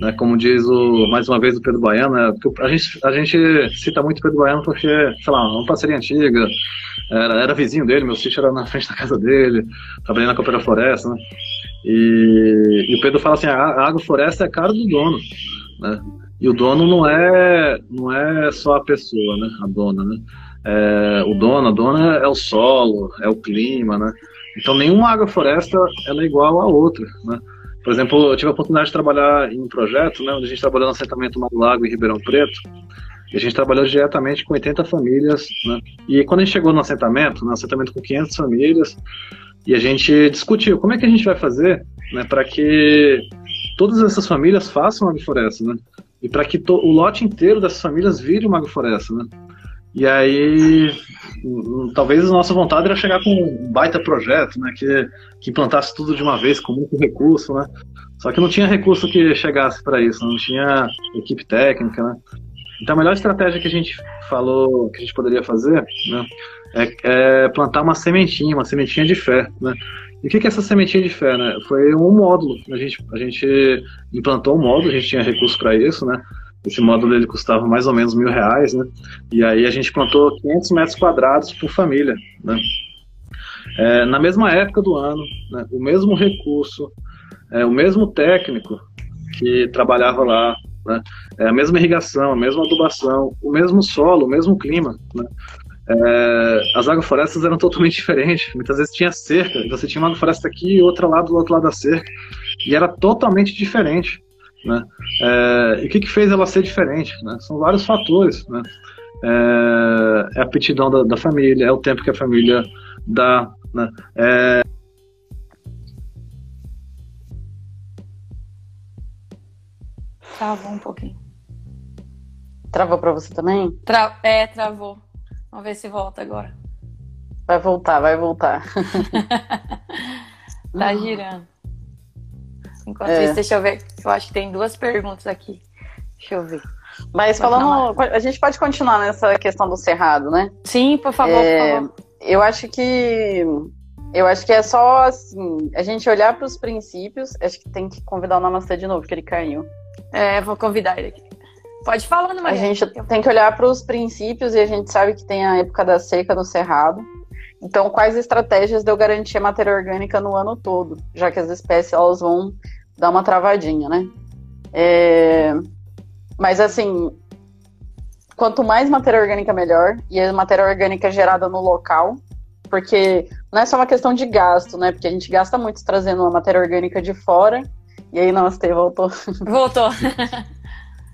né, como diz o, mais uma vez o Pedro Baiano, né, a, gente, a gente cita muito o Pedro Baiano porque, sei lá, uma parceria antiga, era, era vizinho dele, meu sítio era na frente da casa dele, trabalhei na Coopera Floresta, né, e, e o Pedro fala assim, a, a agrofloresta é cara do dono, né, e o dono não é, não é só a pessoa, né? A dona, né? É, o dono, a dona é o solo, é o clima, né? Então nenhuma agrofloresta ela é igual à outra, né? Por exemplo, eu tive a oportunidade de trabalhar em um projeto, né, onde a gente trabalhou no assentamento Mar Lago em Ribeirão Preto, e a gente trabalhou diretamente com 80 famílias, né? E quando a gente chegou no assentamento, no assentamento com 500 famílias, e a gente discutiu como é que a gente vai fazer, né, para que todas essas famílias façam agrofloresta, né? E para que o lote inteiro dessas famílias vire uma agrofloresta, né? E aí, talvez a nossa vontade era chegar com um baita projeto, né? Que, que implantasse tudo de uma vez, com muito recurso, né? Só que não tinha recurso que chegasse para isso, não tinha equipe técnica, né? Então a melhor estratégia que a gente falou que a gente poderia fazer, né? É, é plantar uma sementinha, uma sementinha de fé, né? E o que é essa sementinha de fé, né? Foi um módulo. A gente, a gente implantou um módulo, a gente tinha recurso para isso, né? Esse módulo ele custava mais ou menos mil reais, né? E aí a gente plantou 500 metros quadrados por família, né? É, na mesma época do ano, né? o mesmo recurso, é, o mesmo técnico que trabalhava lá, né? É, a mesma irrigação, a mesma adubação, o mesmo solo, o mesmo clima, né? É, as agroflorestas eram totalmente [laughs] diferentes. Muitas vezes tinha cerca, você tinha uma agrofloresta aqui e outra lá do outro lado da cerca, e era totalmente diferente. Né? É, e o que, que fez ela ser diferente? Né? São vários fatores. Né? É, é a aptidão da, da, família, é o tempo que a família dá. Né? É... Travou um pouquinho. Travou para você também? Tra... É, travou. Vamos ver se volta agora. Vai voltar, vai voltar. [laughs] tá girando. Enquanto é. isso, deixa eu ver. Eu acho que tem duas perguntas aqui. Deixa eu ver. Mas pode falando, falar. a gente pode continuar nessa questão do cerrado, né? Sim, por favor, é, por favor. Eu acho que eu acho que é só assim, a gente olhar para os princípios. Acho que tem que convidar o Namastê de novo, que ele caiu. É, vou convidar ele aqui. Pode falar, Maria. A gente tem que olhar para os princípios e a gente sabe que tem a época da seca no Cerrado. Então, quais estratégias de eu garantir a matéria orgânica no ano todo, já que as espécies elas vão dar uma travadinha, né? É... Mas assim, quanto mais matéria orgânica melhor, e a matéria orgânica gerada no local, porque não é só uma questão de gasto, né? Porque a gente gasta muito trazendo uma matéria orgânica de fora. E aí, não, Steve voltou. Voltou. [laughs]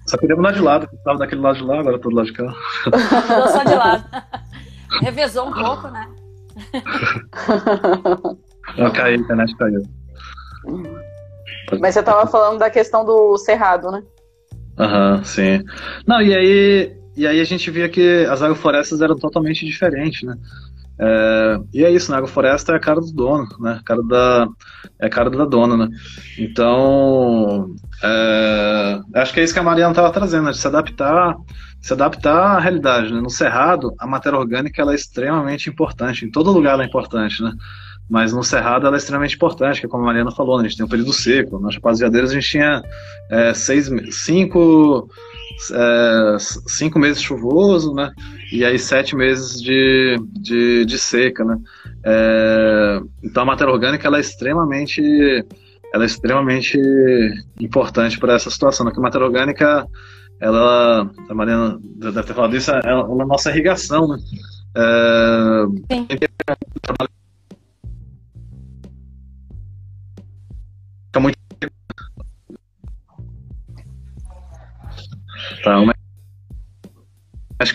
Só queria mudar de lado, estava daquele lado de lá, agora tô do lado de cá. Mudou só de lado. Revezou um pouco, né? [laughs] Não, caiu, a internet caiu. Mas você estava falando da questão do cerrado, né? Aham, uhum, sim. Não, e aí, e aí a gente via que as agroflorestas eram totalmente diferentes, né? É, e é isso, né? A agrofloresta é a cara do dono, né? A cara da, é a cara da dona, né? Então, é, acho que é isso que a Mariana estava trazendo, né? de se adaptar, se adaptar à realidade. Né? No Cerrado, a matéria orgânica ela é extremamente importante. Em todo lugar ela é importante, né? Mas no Cerrado ela é extremamente importante, que é como a Mariana falou, né? a gente tem um período seco. Nas Chapadas Veadeiras a gente tinha é, seis, cinco, é, cinco meses chuvoso, né? E aí sete meses de, de, de seca, né? É, então a matéria orgânica ela é extremamente ela é extremamente importante para essa situação, né? Que a matéria orgânica ela, a Mariana deve ter falado isso, é, é a nossa irrigação, né? É,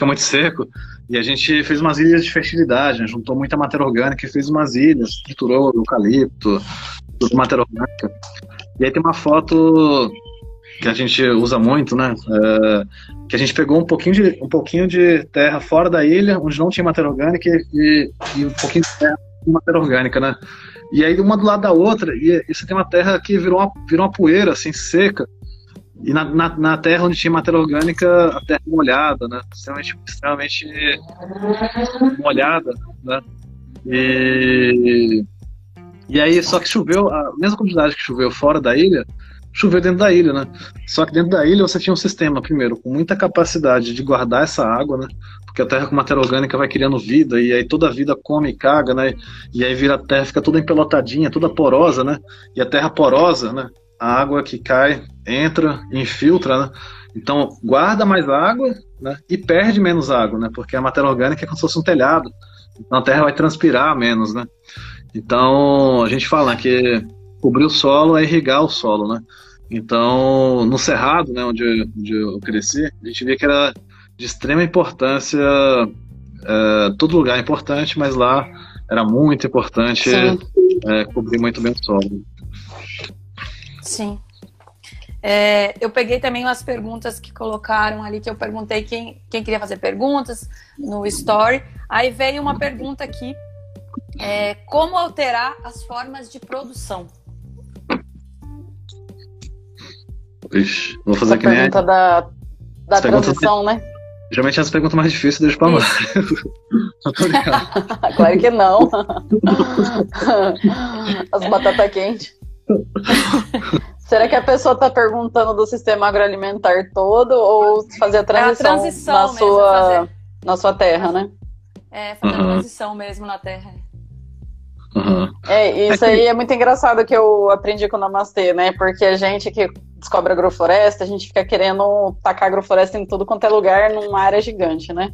fica muito seco. E a gente fez umas ilhas de fertilidade, né? juntou muita matéria orgânica e fez umas ilhas, triturou eucalipto, tudo matéria orgânica. E aí tem uma foto que a gente usa muito, né? É, que a gente pegou um pouquinho, de, um pouquinho de terra fora da ilha, onde não tinha matéria orgânica, e, e um pouquinho de terra com matéria orgânica, né? E aí uma do lado da outra, e, e você tem uma terra que virou uma, virou uma poeira, assim, seca. E na, na, na, terra onde tinha matéria orgânica, a terra molhada, né? Extremamente, extremamente molhada, né? E, e aí, só que choveu, a mesma quantidade que choveu fora da ilha, choveu dentro da ilha, né? Só que dentro da ilha você tinha um sistema, primeiro, com muita capacidade de guardar essa água, né? Porque a terra com matéria orgânica vai criando vida, e aí toda a vida come e caga, né? E aí vira a terra, fica toda empelotadinha, toda porosa, né? E a terra porosa, né? A água que cai, entra, infiltra, né? Então guarda mais água, né? E perde menos água, né? Porque a matéria orgânica é como se fosse um telhado. Então a terra vai transpirar menos, né? Então a gente fala que cobrir o solo é irrigar o solo, né? Então, no Cerrado, né, onde, onde eu cresci, a gente via que era de extrema importância, é, todo lugar é importante, mas lá era muito importante é, cobrir muito bem o solo. Sim. É, eu peguei também umas perguntas que colocaram ali, que eu perguntei quem, quem queria fazer perguntas no Story. Aí veio uma pergunta aqui: é, como alterar as formas de produção? Ixi, vou fazer Essa que nem pergunta da, da transição, né? Geralmente as perguntas mais difíceis deixa pra lá. claro que não. [laughs] As batatas quentes. [laughs] Será que a pessoa está perguntando do sistema agroalimentar todo ou fazer a transição, é a transição na, sua, na sua terra, né? É, fazer uhum. a transição mesmo na terra. Uhum. É, isso aí é muito engraçado que eu aprendi com o Namastê, né? Porque a gente que descobre agrofloresta, a gente fica querendo tacar agrofloresta em tudo quanto é lugar numa área gigante, né?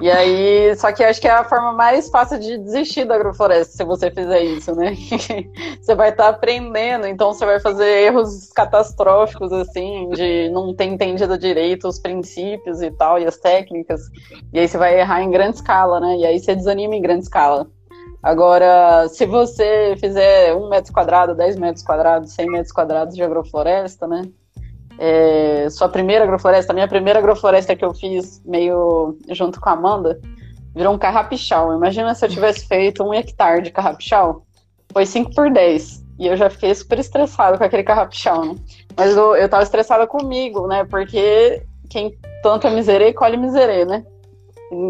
E aí, só que acho que é a forma mais fácil de desistir da agrofloresta se você fizer isso, né? [laughs] você vai estar tá aprendendo, então você vai fazer erros catastróficos, assim, de não ter entendido direito os princípios e tal, e as técnicas. E aí você vai errar em grande escala, né? E aí você desanima em grande escala. Agora, se você fizer um metro quadrado, 10 metros quadrados, 100 metros quadrados de agrofloresta, né? É, sua primeira agrofloresta, a minha primeira agrofloresta que eu fiz meio junto com a Amanda, virou um carrapichal. Imagina se eu tivesse feito um hectare de carrapichal. Foi 5 por 10. E eu já fiquei super estressada com aquele carrapichal, né? Mas eu, eu tava estressada comigo, né? Porque quem planta miserê, colhe miserê, né?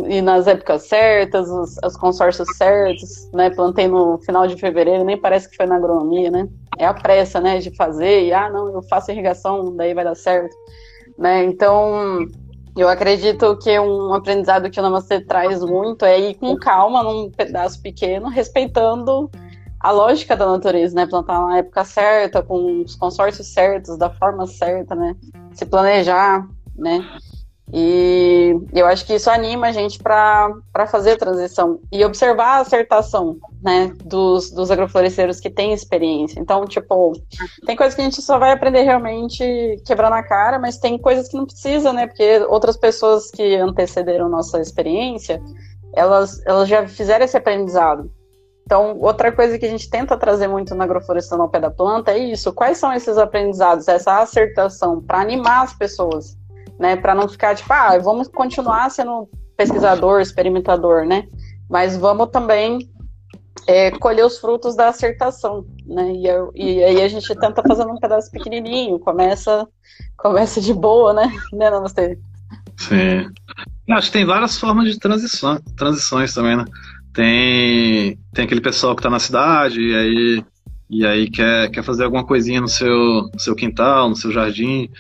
E, nas épocas certas, os, os, consórcios certos, né? Plantei no final de fevereiro, nem parece que foi na agronomia, né? É a pressa, né, de fazer, e ah, não, eu faço irrigação, daí vai dar certo, né? Então, eu acredito que um aprendizado que o Namastê traz muito é ir com calma num pedaço pequeno, respeitando a lógica da natureza, né? Plantar na época certa, com os consórcios certos, da forma certa, né? Se planejar, né? E eu acho que isso anima a gente para fazer a transição e observar a acertação né, dos, dos agrofloresteiros que têm experiência. Então, tipo, tem coisas que a gente só vai aprender realmente quebrando a cara, mas tem coisas que não precisa, né? Porque outras pessoas que antecederam nossa experiência, elas, elas já fizeram esse aprendizado. Então, outra coisa que a gente tenta trazer muito na agroflorestação ao pé da planta é isso. Quais são esses aprendizados, essa acertação para animar as pessoas? Né? Para não ficar tipo, ah, vamos continuar sendo pesquisador, experimentador, né? Mas vamos também é, colher os frutos da acertação, né? E, eu, e, aí a gente tenta fazer um pedaço pequenininho, começa, começa de boa, né? [laughs] Né, Namastê? Sim. Acho que tem várias formas de transição, transições também, né? Tem, tem aquele pessoal que está na cidade e aí, e aí quer, quer fazer alguma coisinha no seu, no seu quintal, no seu jardim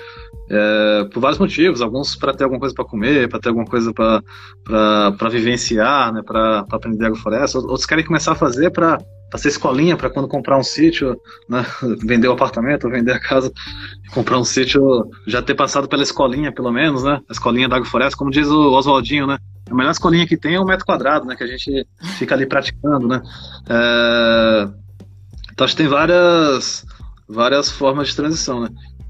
é, por vários motivos, alguns para ter alguma coisa para comer, para ter alguma coisa para vivenciar, né, para aprender agrofloresta, outros querem começar a fazer para ser escolinha, para quando comprar um sítio, né, [laughs] vender o apartamento, vender a casa, comprar um sítio, já ter passado pela escolinha, pelo menos, né, a escolinha da agrofloresta, como diz o Oswaldinho, né, a melhor escolinha que tem é um metro quadrado, né, que a gente fica ali praticando, né. É, então acho que tem várias, várias formas de transição, né.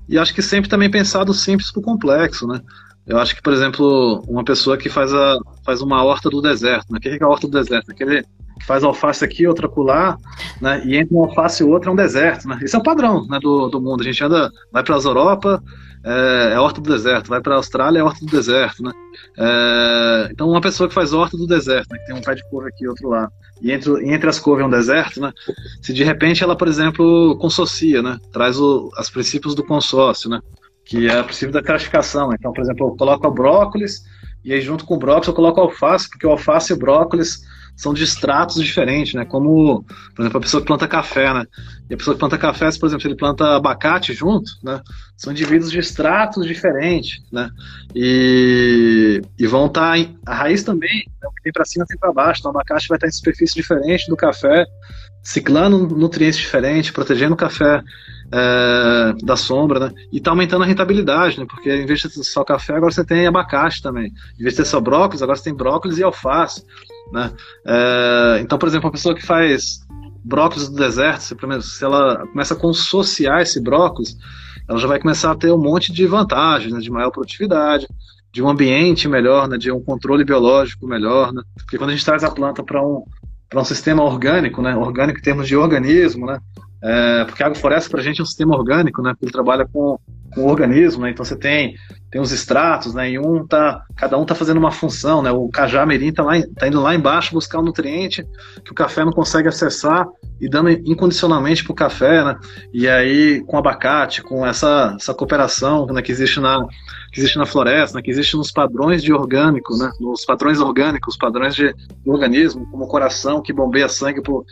E acho que sempre também pensar do simples para o complexo, né? Eu acho que, por exemplo, uma pessoa que faz, a, faz uma horta do deserto, né? O que é a horta do deserto? Aquele que faz alface aqui, outra acolá, né? E entre uma alface e outra é um deserto, né? Esse é o padrão né, do, do mundo. A gente anda, vai para as Europa, é, é horta do deserto, vai para a Austrália, é horta do deserto, né? É, então, uma pessoa que faz horta do deserto, né? Que tem um pé de couve aqui e outro lá, e entre, entre as couves é um deserto, né? Se de repente ela, por exemplo, consorcia, né? Traz o, os princípios do consórcio, né? Que é o princípio da classificação. Então, por exemplo, eu coloco o brócolis, e aí junto com o brócolis eu coloco alface, porque o alface e o brócolis são de estratos diferentes, né? Como, por exemplo, a pessoa que planta café, né? E a pessoa que planta café, por exemplo, se ele planta abacate junto, né? São indivíduos de estratos diferentes, né? E, e vão estar. Tá a raiz também, né? tem para cima, tem para baixo. Então, o abacate vai estar em superfície diferente do café, ciclando nutrientes diferentes, protegendo o café é, da sombra, né? E está aumentando a rentabilidade, né? Porque em vez de ter só café, agora você tem abacate também. Em vez de ter só brócolis, agora você tem brócolis e alface. Né? É, então, por exemplo, uma pessoa que faz brócolis do deserto, se, se ela começa a consociar esse brócolis, ela já vai começar a ter um monte de vantagens, né, de maior produtividade, de um ambiente melhor, né, de um controle biológico melhor, né? Porque quando a gente traz a planta para um para um sistema orgânico, né, orgânico em termos de organismo, né, é, porque a agrofloresta para a gente é um sistema orgânico, né, ele trabalha com com o organismo, né? Então você tem tem os estratos, né? E um tá, cada um tá fazendo uma função, né? O cajá mirim tá, lá, tá indo lá embaixo buscar um nutriente que o café não consegue acessar e dando incondicionalmente pro café, né? E aí com abacate, com essa, essa cooperação né, que existe na que existe na floresta, né, que existe nos padrões de orgânico, né? Nos padrões orgânicos, padrões de, do organismo, como o coração que bombeia sangue pro,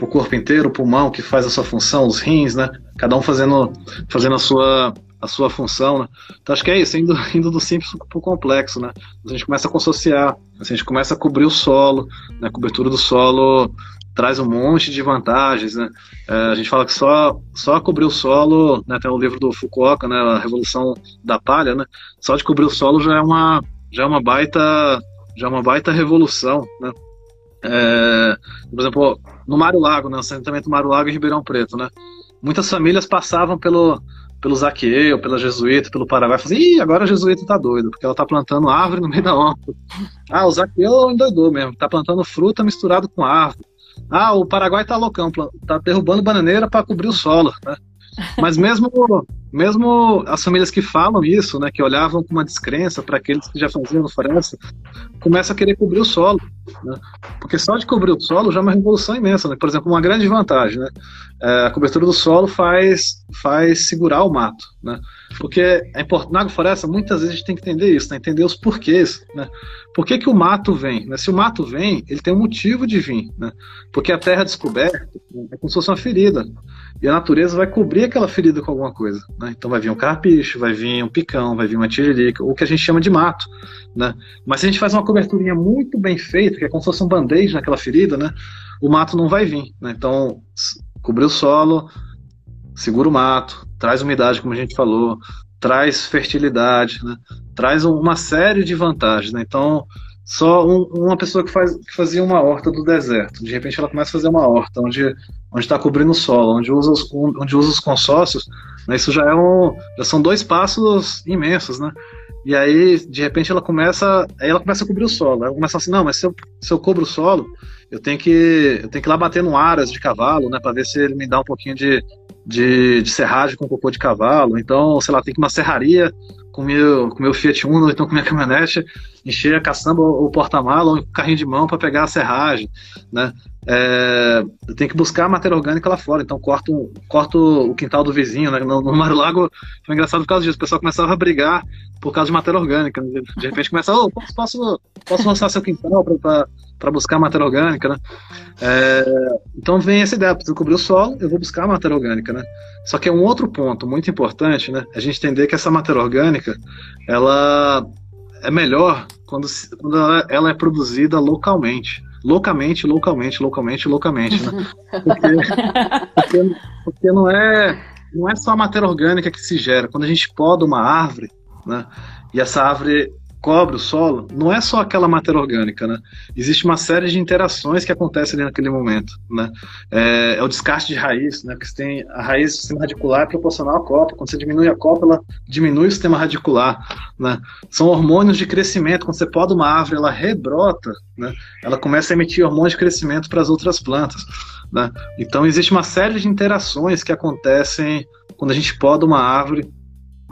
pro corpo inteiro, o pulmão que faz a sua função, os rins, né? Cada um fazendo fazendo a sua a sua função, né? Então acho que é isso, indo, [laughs] indo do simples para o complexo, né? A gente começa a consociar, a gente começa a cobrir o solo, né? A cobertura do solo traz um monte de vantagens, né? É, a gente fala que só, só cobrir o solo, né? Tem o livro do Fukuoka, né? A Revolução da Palha, né? Só de cobrir o solo já é uma, já é uma baita, já é uma baita revolução, né? É, por exemplo, no Mário Lago, né? Assentamento Mário Lago e Ribeirão Preto, né? Muitas famílias passavam pelo pelo Zaqueu, pela Jesuíta, pelo Paraguai, falam assim, Ih, agora a Jesuíta tá doida, porque ela tá plantando árvore no meio da horta. [laughs] Ah, o Zaqueu endoidou mesmo, tá plantando fruta misturado com árvore. Ah, o Paraguai tá loucão, tá derrubando bananeira para cobrir o solo, né? Mas mesmo, mesmo as famílias que falam isso, né, que olhavam com uma descrença para aqueles que já faziam floresta, começam a querer cobrir o solo, né? porque só de cobrir o solo já é uma revolução imensa, né? Por exemplo, uma grande vantagem, né? É, a cobertura do solo faz faz segurar o mato, né? Porque é importante, na agrofloresta muitas vezes a gente tem que entender isso, né? entender os porquês, né? Por que, que o mato vem? Né? Se o mato vem, ele tem um motivo de vir, né? Porque a terra descoberta né, é como se fosse uma ferida. E a natureza vai cobrir aquela ferida com alguma coisa. Né? Então vai vir um carpicho, vai vir um picão, vai vir uma tiririca, o que a gente chama de mato. Né? Mas se a gente faz uma coberturinha muito bem feita, que é como se fosse um band-aid naquela ferida, né? o mato não vai vir. Né? Então, cobrir o solo, segura o mato, traz umidade, como a gente falou, traz fertilidade, né? traz uma série de vantagens. Né? Então, só um, uma pessoa que, faz, que fazia uma horta do deserto, de repente ela começa a fazer uma horta onde onde está cobrindo o solo, onde usa os, onde usa os consórcios, né, isso já é um, já são dois passos imensos, né? E aí, de repente, ela começa, aí ela começa a cobrir o solo. Ela começa assim, não, mas se eu, se eu cobro o solo, eu tenho que, eu tenho que ir lá bater no aras de cavalo, né, para ver se ele me dá um pouquinho de, de, de serragem com cocô de cavalo. Então, sei lá, tem que uma serraria com meu, com meu Fiat Uno, então com minha caminhonete, encher a caçamba ou porta-mala ou um carrinho de mão para pegar a serragem, né? É, eu tenho que buscar a matéria orgânica lá fora, então corto, corto o quintal do vizinho, né? No, no Mar Lago foi engraçado por causa disso, o pessoal começava a brigar por causa de matéria orgânica, né? de repente começa, oh, posso, posso roçar seu quintal para buscar matéria orgânica, né? É, então vem essa ideia, preciso cobrir o solo, eu vou buscar matéria orgânica, né? Só que é um outro ponto muito importante, né? A gente entender que essa matéria orgânica, ela é melhor quando, quando ela, é produzida localmente. Localmente, localmente, localmente, localmente, né? Porque, porque, porque não, é, não é só a matéria orgânica que se gera. Quando a gente poda uma árvore, né? E essa árvore cobre o solo, não é só aquela matéria orgânica, né? Existe uma série de interações que acontecem ali naquele momento, né? É, é o descarte de raiz, né? Porque tem a raiz do sistema radicular é proporcional à copa. Quando você diminui a copa, ela diminui o sistema radicular, né? São hormônios de crescimento. Quando você poda uma árvore, ela rebrota, né? Ela começa a emitir hormônios de crescimento para as outras plantas, né? Então existe uma série de interações que acontecem quando a gente poda uma árvore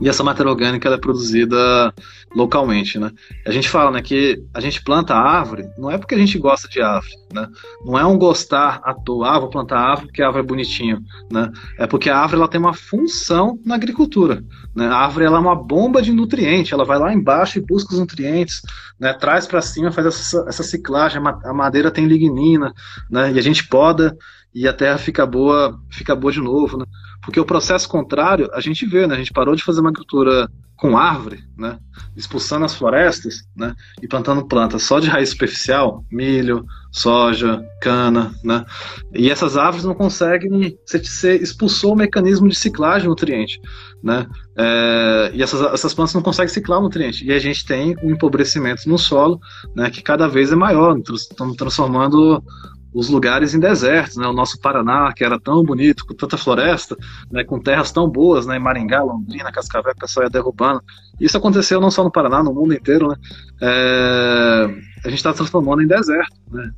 e essa matéria orgânica é produzida localmente, né? A gente fala, né, que a gente planta árvore não é porque a gente gosta de árvore, né? Não é um gostar à toa, ah, vou plantar árvore porque a árvore é bonitinha, né? É porque a árvore ela tem uma função na agricultura, né? A árvore ela é uma bomba de nutriente, ela vai lá embaixo e busca os nutrientes, né? Traz para cima, faz essa, essa ciclagem, a madeira tem lignina, né? E a gente poda e a terra fica boa, fica boa de novo, né? Porque o processo contrário, a gente vê, né? A gente parou de fazer uma agricultura com árvore, né? Expulsando as florestas, né? E plantando plantas só de raiz superficial, milho, soja, cana, né? E essas árvores não conseguem, você, expulsou o mecanismo de ciclagem do nutriente, né? É, e essas, essas plantas não conseguem ciclar o nutriente. E a gente tem um empobrecimento no solo, né? Que cada vez é maior. Estamos transformando os lugares em desertos, né? O nosso Paraná, que era tão bonito, com tanta floresta, né? com terras tão boas, né? Em Maringá, Londrina, Cascavel, o pessoal ia derrubando. Isso aconteceu não só no Paraná, no mundo inteiro, né? É... A gente está transformando em deserto, né?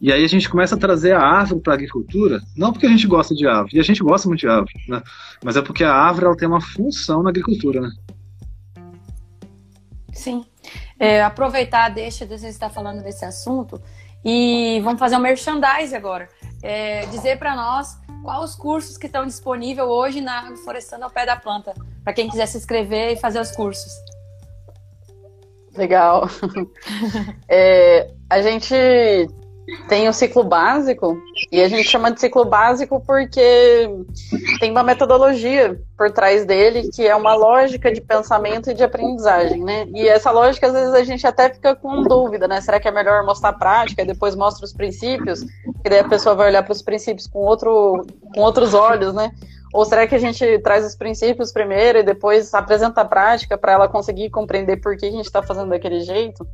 E aí a gente começa a trazer a árvore para a agricultura, não porque a gente gosta de árvore, e a gente gosta muito de árvore, né? Mas é porque a árvore ela tem uma função na agricultura, né? Sim. É, aproveitar, deixa de você estar falando desse assunto, e vamos fazer um merchandise agora. É, dizer para nós quais os cursos que estão disponíveis hoje na Florestando ao Pé da Planta, para quem quiser se inscrever e fazer os cursos. Legal. [laughs] é, a gente tem o ciclo básico, e a gente chama de ciclo básico porque tem uma metodologia por trás dele, que é uma lógica de pensamento e de aprendizagem, né? E essa lógica, às vezes, a gente até fica com dúvida, né? Será que é melhor mostrar a prática e depois mostra os princípios? Que daí a pessoa vai olhar para os princípios com, outro, com outros olhos, né? Ou será que a gente traz os princípios primeiro e depois apresenta a prática para ela conseguir compreender por que a gente está fazendo daquele jeito?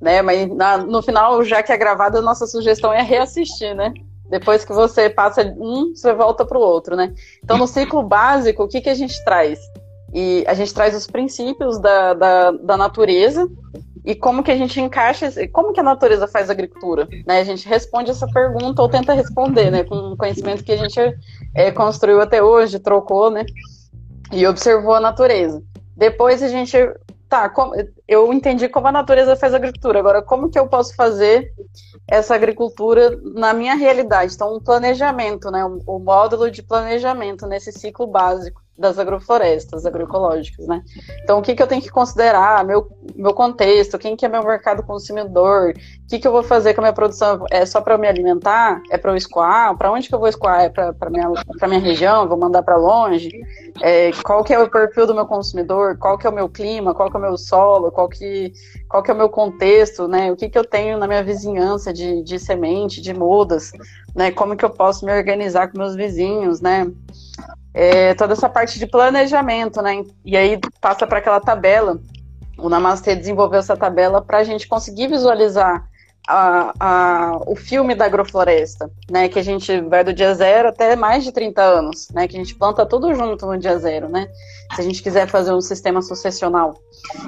Né? Mas na, no final, já que é gravado, a nossa sugestão é reassistir, né? Depois que você passa um, você volta para o outro, né? Então, no ciclo básico, o que, que a gente traz? E a gente traz os princípios da, da, da natureza e como que a gente encaixa, como que a natureza faz agricultura, né? A gente responde essa pergunta ou tenta responder, né? Com o conhecimento que a gente é, construiu até hoje, trocou, né? e observou a natureza. Depois a gente tá, eu entendi como a natureza faz agricultura. Agora, como que eu posso fazer essa agricultura na minha realidade? Então, um planejamento, né? O, módulo de planejamento nesse ciclo básico das agroflorestas agroecológicas, né? Então, o que, que eu tenho que considerar? Meu, meu contexto, quem que é meu mercado consumidor? O que, que eu vou fazer com a minha produção? É só para me alimentar? É para eu escoar? Para onde que eu vou escoar? É para minha minha região? Vou mandar para longe? É, qual que é o perfil do meu consumidor? Qual que é o meu clima? Qual que é o meu solo? Qual que qual que é o meu contexto? Né? O que que eu tenho na minha vizinhança de, de semente, de mudas? Né? Como que eu posso me organizar com meus vizinhos? Né? É, toda essa parte de planejamento, né? E aí passa para aquela tabela. O Namastê desenvolveu essa tabela para a gente conseguir visualizar a, a, o filme da agrofloresta, né? Que a gente vai do dia zero até mais de 30 anos, né? Que a gente planta tudo junto no dia zero, né? Se a gente quiser fazer um sistema sucessional.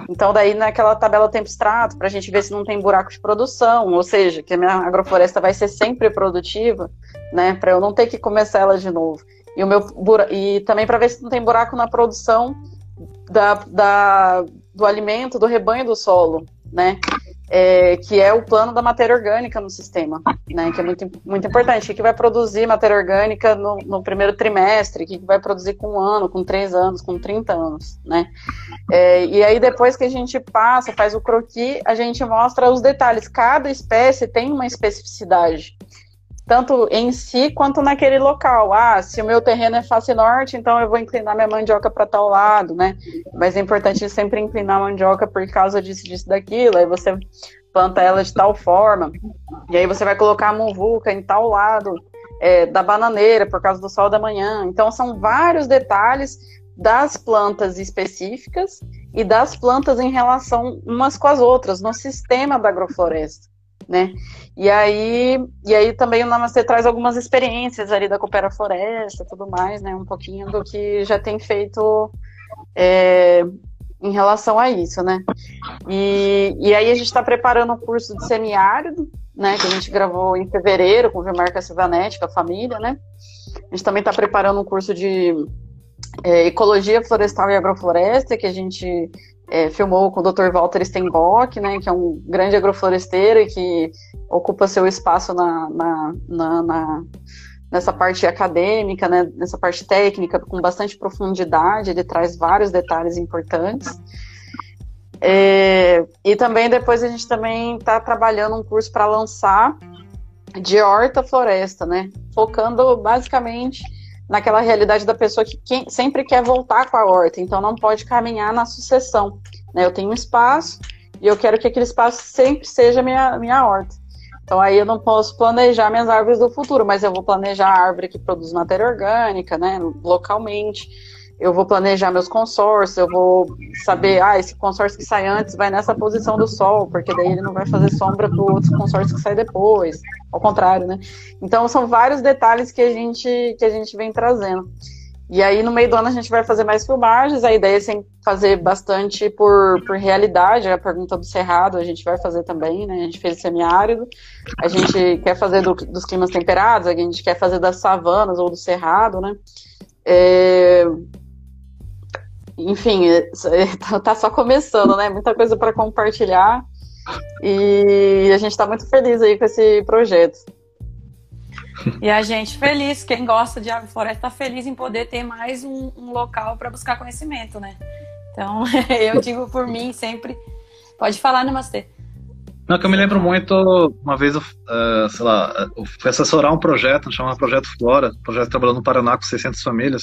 Então, daí naquela tabela tempo extrato, para a gente ver se não tem buraco de produção, ou seja, que a minha agrofloresta vai ser sempre produtiva, né? Para eu não ter que começar ela de novo. E, o meu, e também para ver se não tem buraco na produção da, da, do alimento, do rebanho do solo, né? É, que é o plano da matéria orgânica no sistema, né? Que é muito, muito importante. O que vai produzir matéria orgânica no, no primeiro trimestre, o que vai produzir com um ano, com três anos, com 30 anos, né? É, e aí, depois que a gente passa, faz o croquis, a gente mostra os detalhes. Cada espécie tem uma especificidade tanto em si quanto naquele local. Ah, se o meu terreno é face norte, então eu vou inclinar minha mandioca para tal lado, né? Mas é importante sempre inclinar a mandioca por causa disso, disso, daquilo. Aí você planta ela de tal forma, e aí você vai colocar a muvuca em tal lado é, da bananeira por causa do sol da manhã. Então são vários detalhes das plantas específicas e das plantas em relação umas com as outras no sistema da agrofloresta né? E aí, e aí também o Namastê traz algumas experiências ali da Coopera Floresta tudo mais, né? Um pouquinho do que já tem feito é, em relação a isso, né? E, e aí a gente está preparando um curso de semiárido, né? Que a gente gravou em fevereiro com o Marca Silvanete, com a família, né? A gente também está preparando um curso de é, Ecologia Florestal e Agrofloresta, que a gente é, filmou com o Dr. Walter Steinbock, né, que é um grande agrofloresteiro e que ocupa seu espaço na, na, na, na, nessa parte acadêmica, né, nessa parte técnica, com bastante profundidade, ele traz vários detalhes importantes. É, e também depois a gente também está trabalhando um curso para lançar de horta floresta, né, focando basicamente naquela realidade da pessoa que quem, sempre quer voltar com a horta, então não pode caminhar na sucessão. Né? Eu tenho um espaço e eu quero que aquele espaço sempre seja minha, minha horta. Então aí eu não posso planejar minhas árvores do futuro, mas eu vou planejar a árvore que produz matéria orgânica, né, localmente eu vou planejar meus consórcios, eu vou saber, ah, esse consórcio que sai antes vai nessa posição do sol, porque daí ele não vai fazer sombra para o outro consórcio que sai depois, ao contrário, né? Então são vários detalhes que a gente que a gente vem trazendo. E aí no meio do ano a gente vai fazer mais filmagens, a ideia é fazer bastante por, por realidade, a pergunta do cerrado a gente vai fazer também, né? A gente fez semiárido, a gente quer fazer do, dos climas temperados, a gente quer fazer das savanas ou do cerrado, né? É, enfim, é, é, [laughs] tá só começando, né? Muita coisa para compartilhar. E a gente está muito feliz aí com esse projeto. E a gente feliz, quem gosta de agrofloresta está feliz em poder ter mais um, um local para buscar conhecimento, né? Então, [laughs] eu digo por mim sempre. Pode falar, Namastê. Não, que eu me lembro muito, uma vez, eu, uh, sei lá, eu fui assessorar um projeto, chamado Projeto Flora, um projeto trabalhando no Paraná com 600 famílias,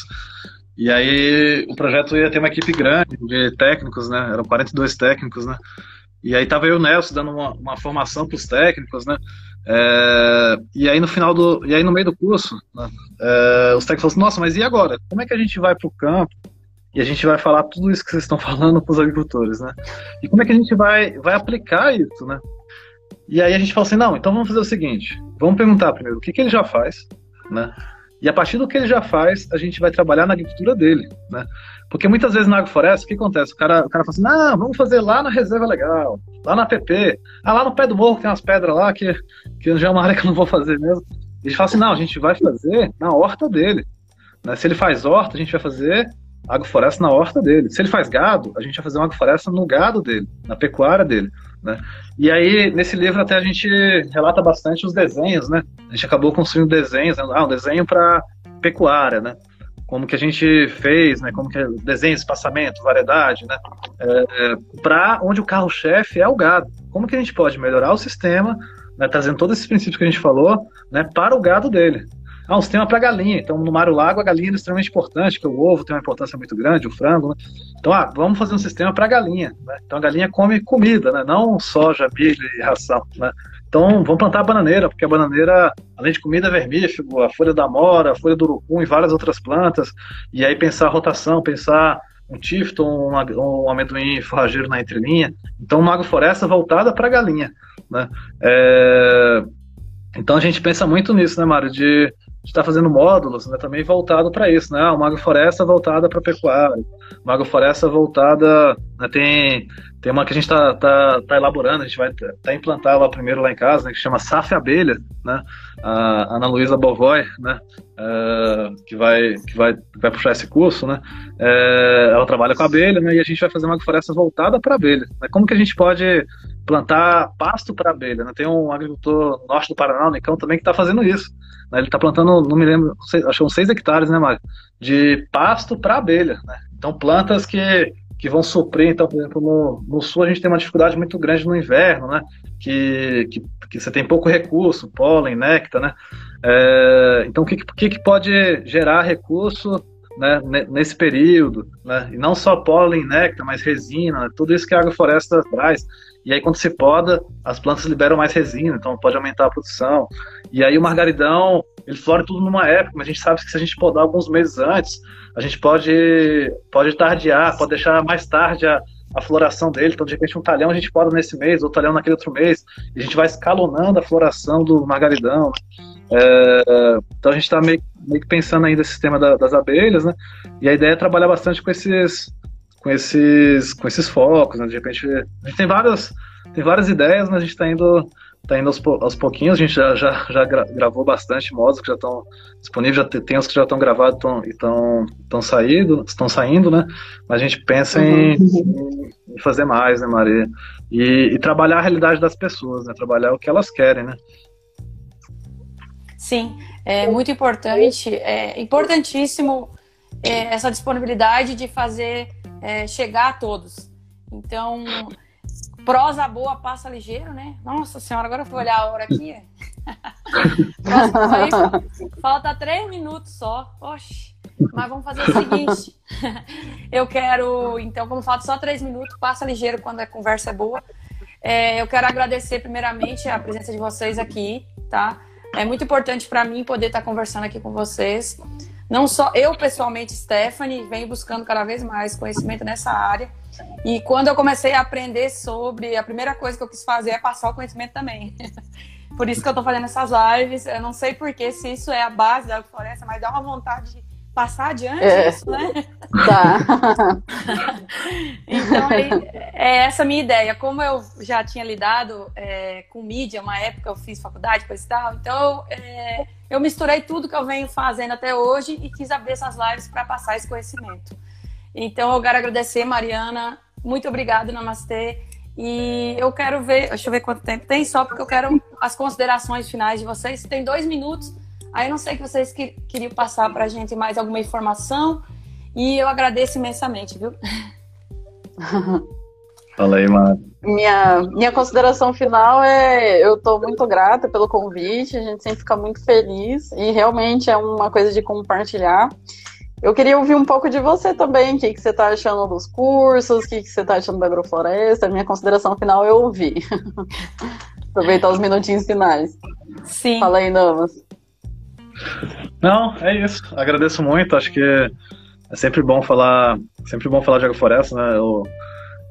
e aí o projeto ia ter uma equipe grande de técnicos, né? Eram 42 técnicos, né? E aí tava eu o Nelson dando uma, uma formação para os técnicos, né? É, e aí no final do, e aí no meio do curso, né, é, os técnicos falaram assim, nossa, mas e agora? Como é que a gente vai para o campo e a gente vai falar tudo isso que vocês estão [laughs] falando para os agricultores, né? E como é que a gente vai, vai aplicar isso, né? E aí a gente falou assim, não, então vamos fazer o seguinte, vamos perguntar primeiro o que, que ele já faz, né? E a partir do que ele já faz, a gente vai trabalhar na agricultura dele, né? Porque muitas vezes na agrofloresta, o que acontece? O cara, o cara fala assim, não, vamos fazer lá na reserva legal, lá na PP, ah, lá no pé do morro tem umas pedras lá que, que já é uma [laughs] área que eu não vou fazer mesmo. Ele fala assim, não, a gente vai fazer na horta dele. Né? Se ele faz horta, a gente vai fazer agrofloresta na horta dele. Se ele faz gado, a gente vai fazer uma agrofloresta no gado dele, na pecuária dele. Né? E aí, nesse livro até a gente relata bastante os desenhos, né? A gente acabou construindo desenhos, né? ah, um desenho para pecuária, né? Como que a gente fez, né? Como que é desenho, espaçamento, variedade, né? É, é para onde o carro-chefe é o gado. Como que a gente pode melhorar o sistema, né? trazendo todos esses princípios que a gente falou, né? Para o gado dele. Ah, um sistema para galinha. Então, no Mário Lago, a galinha é extremamente importante, porque o ovo tem uma importância muito grande, o frango. Né? Então, ah, vamos fazer um sistema para galinha. Né? Então, a galinha come comida, né? não soja, milho e ração. Né? Então, vamos plantar a bananeira, porque a bananeira, além de comida, é vermífugo, a folha da mora, a folha do urucum e várias outras plantas. E aí, pensar a rotação, pensar um tifton, um, um amendoim forrageiro na entrelinha. Então, uma agrofloresta voltada para a galinha. Né? É... Então, a gente pensa muito nisso, né, Mário? De está fazendo módulos né, também voltado para isso, né? Uma agrofloresta voltada para pecuária, uma agrofloresta voltada. Né, tem, tem uma que a gente está tá, tá elaborando, a gente vai tá implantar lá primeiro lá em casa, né, que chama SAF Abelha, né? A Ana Luísa Bovoy, né? É, que vai que vai, vai puxar esse curso, né? É, ela trabalha com abelha, né? E a gente vai fazer uma agrofloresta voltada para abelha. Né? Como que a gente pode plantar pasto para abelha? Né? Tem um agricultor norte do Paraná, o Nicão, também que está fazendo isso. Né? Ele está plantando, não me lembro, acho que uns 6 hectares, né, Mário? De pasto para abelha. Né? Então, plantas que, que vão suprir. Então, por exemplo, no, no sul a gente tem uma dificuldade muito grande no inverno, né? Que, que, que você tem pouco recurso, pólen, néctar, né? É, então, o que, que, que pode gerar recurso né, nesse período, né? E não só pólen, néctar, mas resina, tudo isso que a agrofloresta traz. E aí, quando se poda, as plantas liberam mais resina, então pode aumentar a produção. E aí, o margaridão, ele flora tudo numa época, mas a gente sabe que se a gente podar alguns meses antes, a gente pode, pode tardiar, pode deixar mais tarde a, a floração dele. Então, de repente, um talhão a gente poda nesse mês, outro talhão naquele outro mês. E a gente vai escalonando a floração do margaridão. É, então, a gente está meio, meio, que pensando ainda no sistema da, das abelhas, né? E a ideia é trabalhar bastante com esses com esses, com esses focos, né? De repente, a gente tem várias, tem várias ideias, mas a gente está indo, tá indo aos, aos, pouquinhos. A gente já, já, já gravou bastante modos que já estão disponíveis, já tem, os que já estão gravados tão, e estão saindo, estão saindo, né? Mas a gente pensa uhum. em, em, fazer mais, né, Maria? E, e trabalhar a realidade das pessoas, né? Trabalhar o que elas querem, né? Sim, é muito importante, é importantíssimo é, essa disponibilidade de fazer é, chegar a todos. Então, prosa boa passa ligeiro, né? Nossa senhora, agora eu vou olhar a hora aqui. [laughs] falta três minutos só. Oxe. Mas vamos fazer o seguinte. eu quero, então, como falta só três minutos, passa ligeiro quando a conversa é boa. É, eu quero agradecer primeiramente a presença de vocês aqui, tá? É muito importante para mim poder estar conversando aqui com vocês. Não só eu pessoalmente, Stephanie, venho buscando cada vez mais conhecimento nessa área. E quando eu comecei a aprender sobre, a primeira coisa que eu quis fazer é passar o conhecimento também. [laughs] Por isso que eu estou fazendo essas lives. Eu não sei porque se isso é a base da floresta, mas dá uma vontade de passar adiante é. isso, né? Tá. [laughs] então, é, é essa a minha ideia. Como eu já tinha lidado é, com mídia, uma época eu fiz faculdade, coisa e tal, então é, eu misturei tudo que eu venho fazendo até hoje e quis abrir essas lives para passar esse conhecimento. Então, eu quero agradecer, Mariana. Muito obrigada, Namastê. E eu quero ver, deixa eu ver quanto tempo tem, só porque eu quero as considerações finais de vocês. Tem dois minutos Aí eu não sei que vocês que, queriam passar para a gente mais alguma informação e eu agradeço imensamente, viu? [laughs] Fala aí, Mara. Minha, minha consideração final é: eu estou muito grata pelo convite, a gente sempre fica muito feliz e realmente é uma coisa de compartilhar. Eu queria ouvir um pouco de você também, o que, que você está achando dos cursos, o que, que você está achando da agrofloresta. Minha consideração final eu ouvi. [laughs] Aproveitar os minutinhos finais. Sim. Fala aí, Namas. Não, é isso. Agradeço muito. Acho que é sempre bom falar, sempre bom falar de agrofloresta, né? Eu,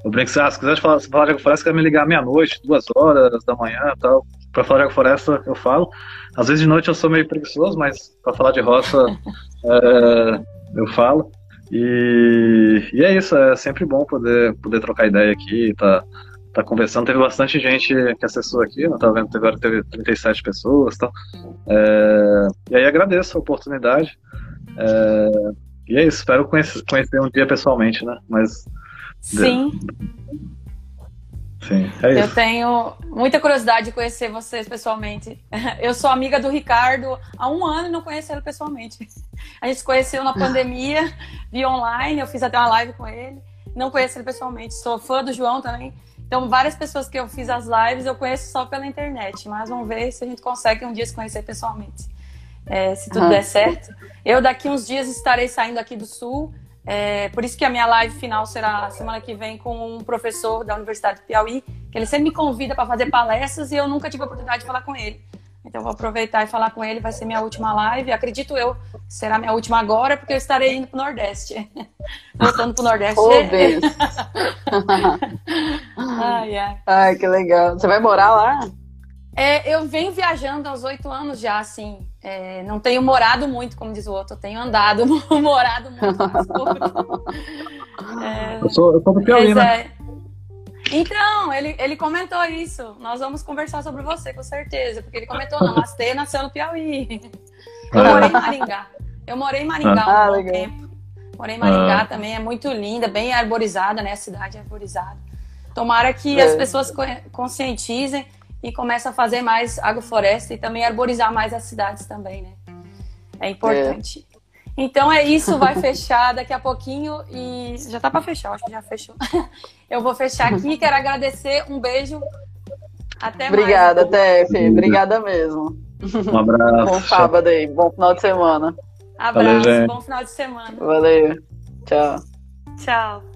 eu brinco assim, ah, se quiser falar, falar de agrofloresta, quer me ligar meia-noite, duas horas da manhã tal. Para falar de agrofloresta, eu falo. Às vezes de noite eu sou meio preguiçoso, mas para falar de roça, [laughs] é, eu falo. E, e, é isso, é sempre bom poder, poder trocar ideia aqui, tá, tá conversando. Teve bastante gente que acessou aqui, não né? tava vendo, agora teve 37 pessoas tal. É, e aí agradeço a oportunidade. É, E é isso, espero conhecer, conhecer um dia pessoalmente, né? Mas. Sim. Sim, é isso. Eu tenho muita curiosidade de conhecer vocês pessoalmente. [laughs] Eu sou amiga do Ricardo há um ano e não conheço ele pessoalmente. [laughs] A gente se conheceu na pandemia, via online, eu fiz até uma live com ele. Não conheço ele pessoalmente. Sou fã do João também. Então, várias pessoas que eu fiz as lives eu conheço só pela internet. Mas vamos ver se a gente consegue um dia se conhecer pessoalmente. É, se tudo uhum. der certo. Eu, daqui uns dias, estarei saindo aqui do Sul é, por isso que a minha live final será semana que vem com um professor da Universidade de Piauí, que ele sempre me convida para fazer palestras e eu nunca tive a oportunidade de falar com ele. Então vou aproveitar e falar com ele, vai ser minha última live. Acredito eu, será minha última agora, porque eu estarei indo para o Nordeste. [laughs] Voltando para o Nordeste. Oh, [laughs] ai, ai. ai, que legal. Você vai morar lá? É, eu venho viajando há uns oito anos já, assim. É, não tenho morado muito, como diz o outro, eu tenho andado, [laughs] morado muito. é, eu, sou, eu sou do Piauí, né? Então, ele, ele comentou isso. Nós vamos conversar sobre você, com certeza. Porque ele comentou, Namastê nasceu no Piauí. Eu é. morei em Maringá. Eu morei em Maringá ah, um bom tempo. Morei em Maringá ah. também, é muito linda, bem arborizada, né? A cidade é arborizada. Tomara que as é. pessoas conscientizem e começa a fazer mais agrofloresta e também arborizar mais as cidades também, né? É importante. É. Então é isso, vai fechar daqui a pouquinho e já tá para fechar, acho que já fechou. [laughs] Eu vou fechar aqui, quero agradecer, um beijo. Até Obrigada, mais. Tefe. Obrigada mesmo. Um abraço. Bom sábado aí, bom final de semana. Abraço, Valeu, bom final de semana. Valeu. Tchau. Tchau.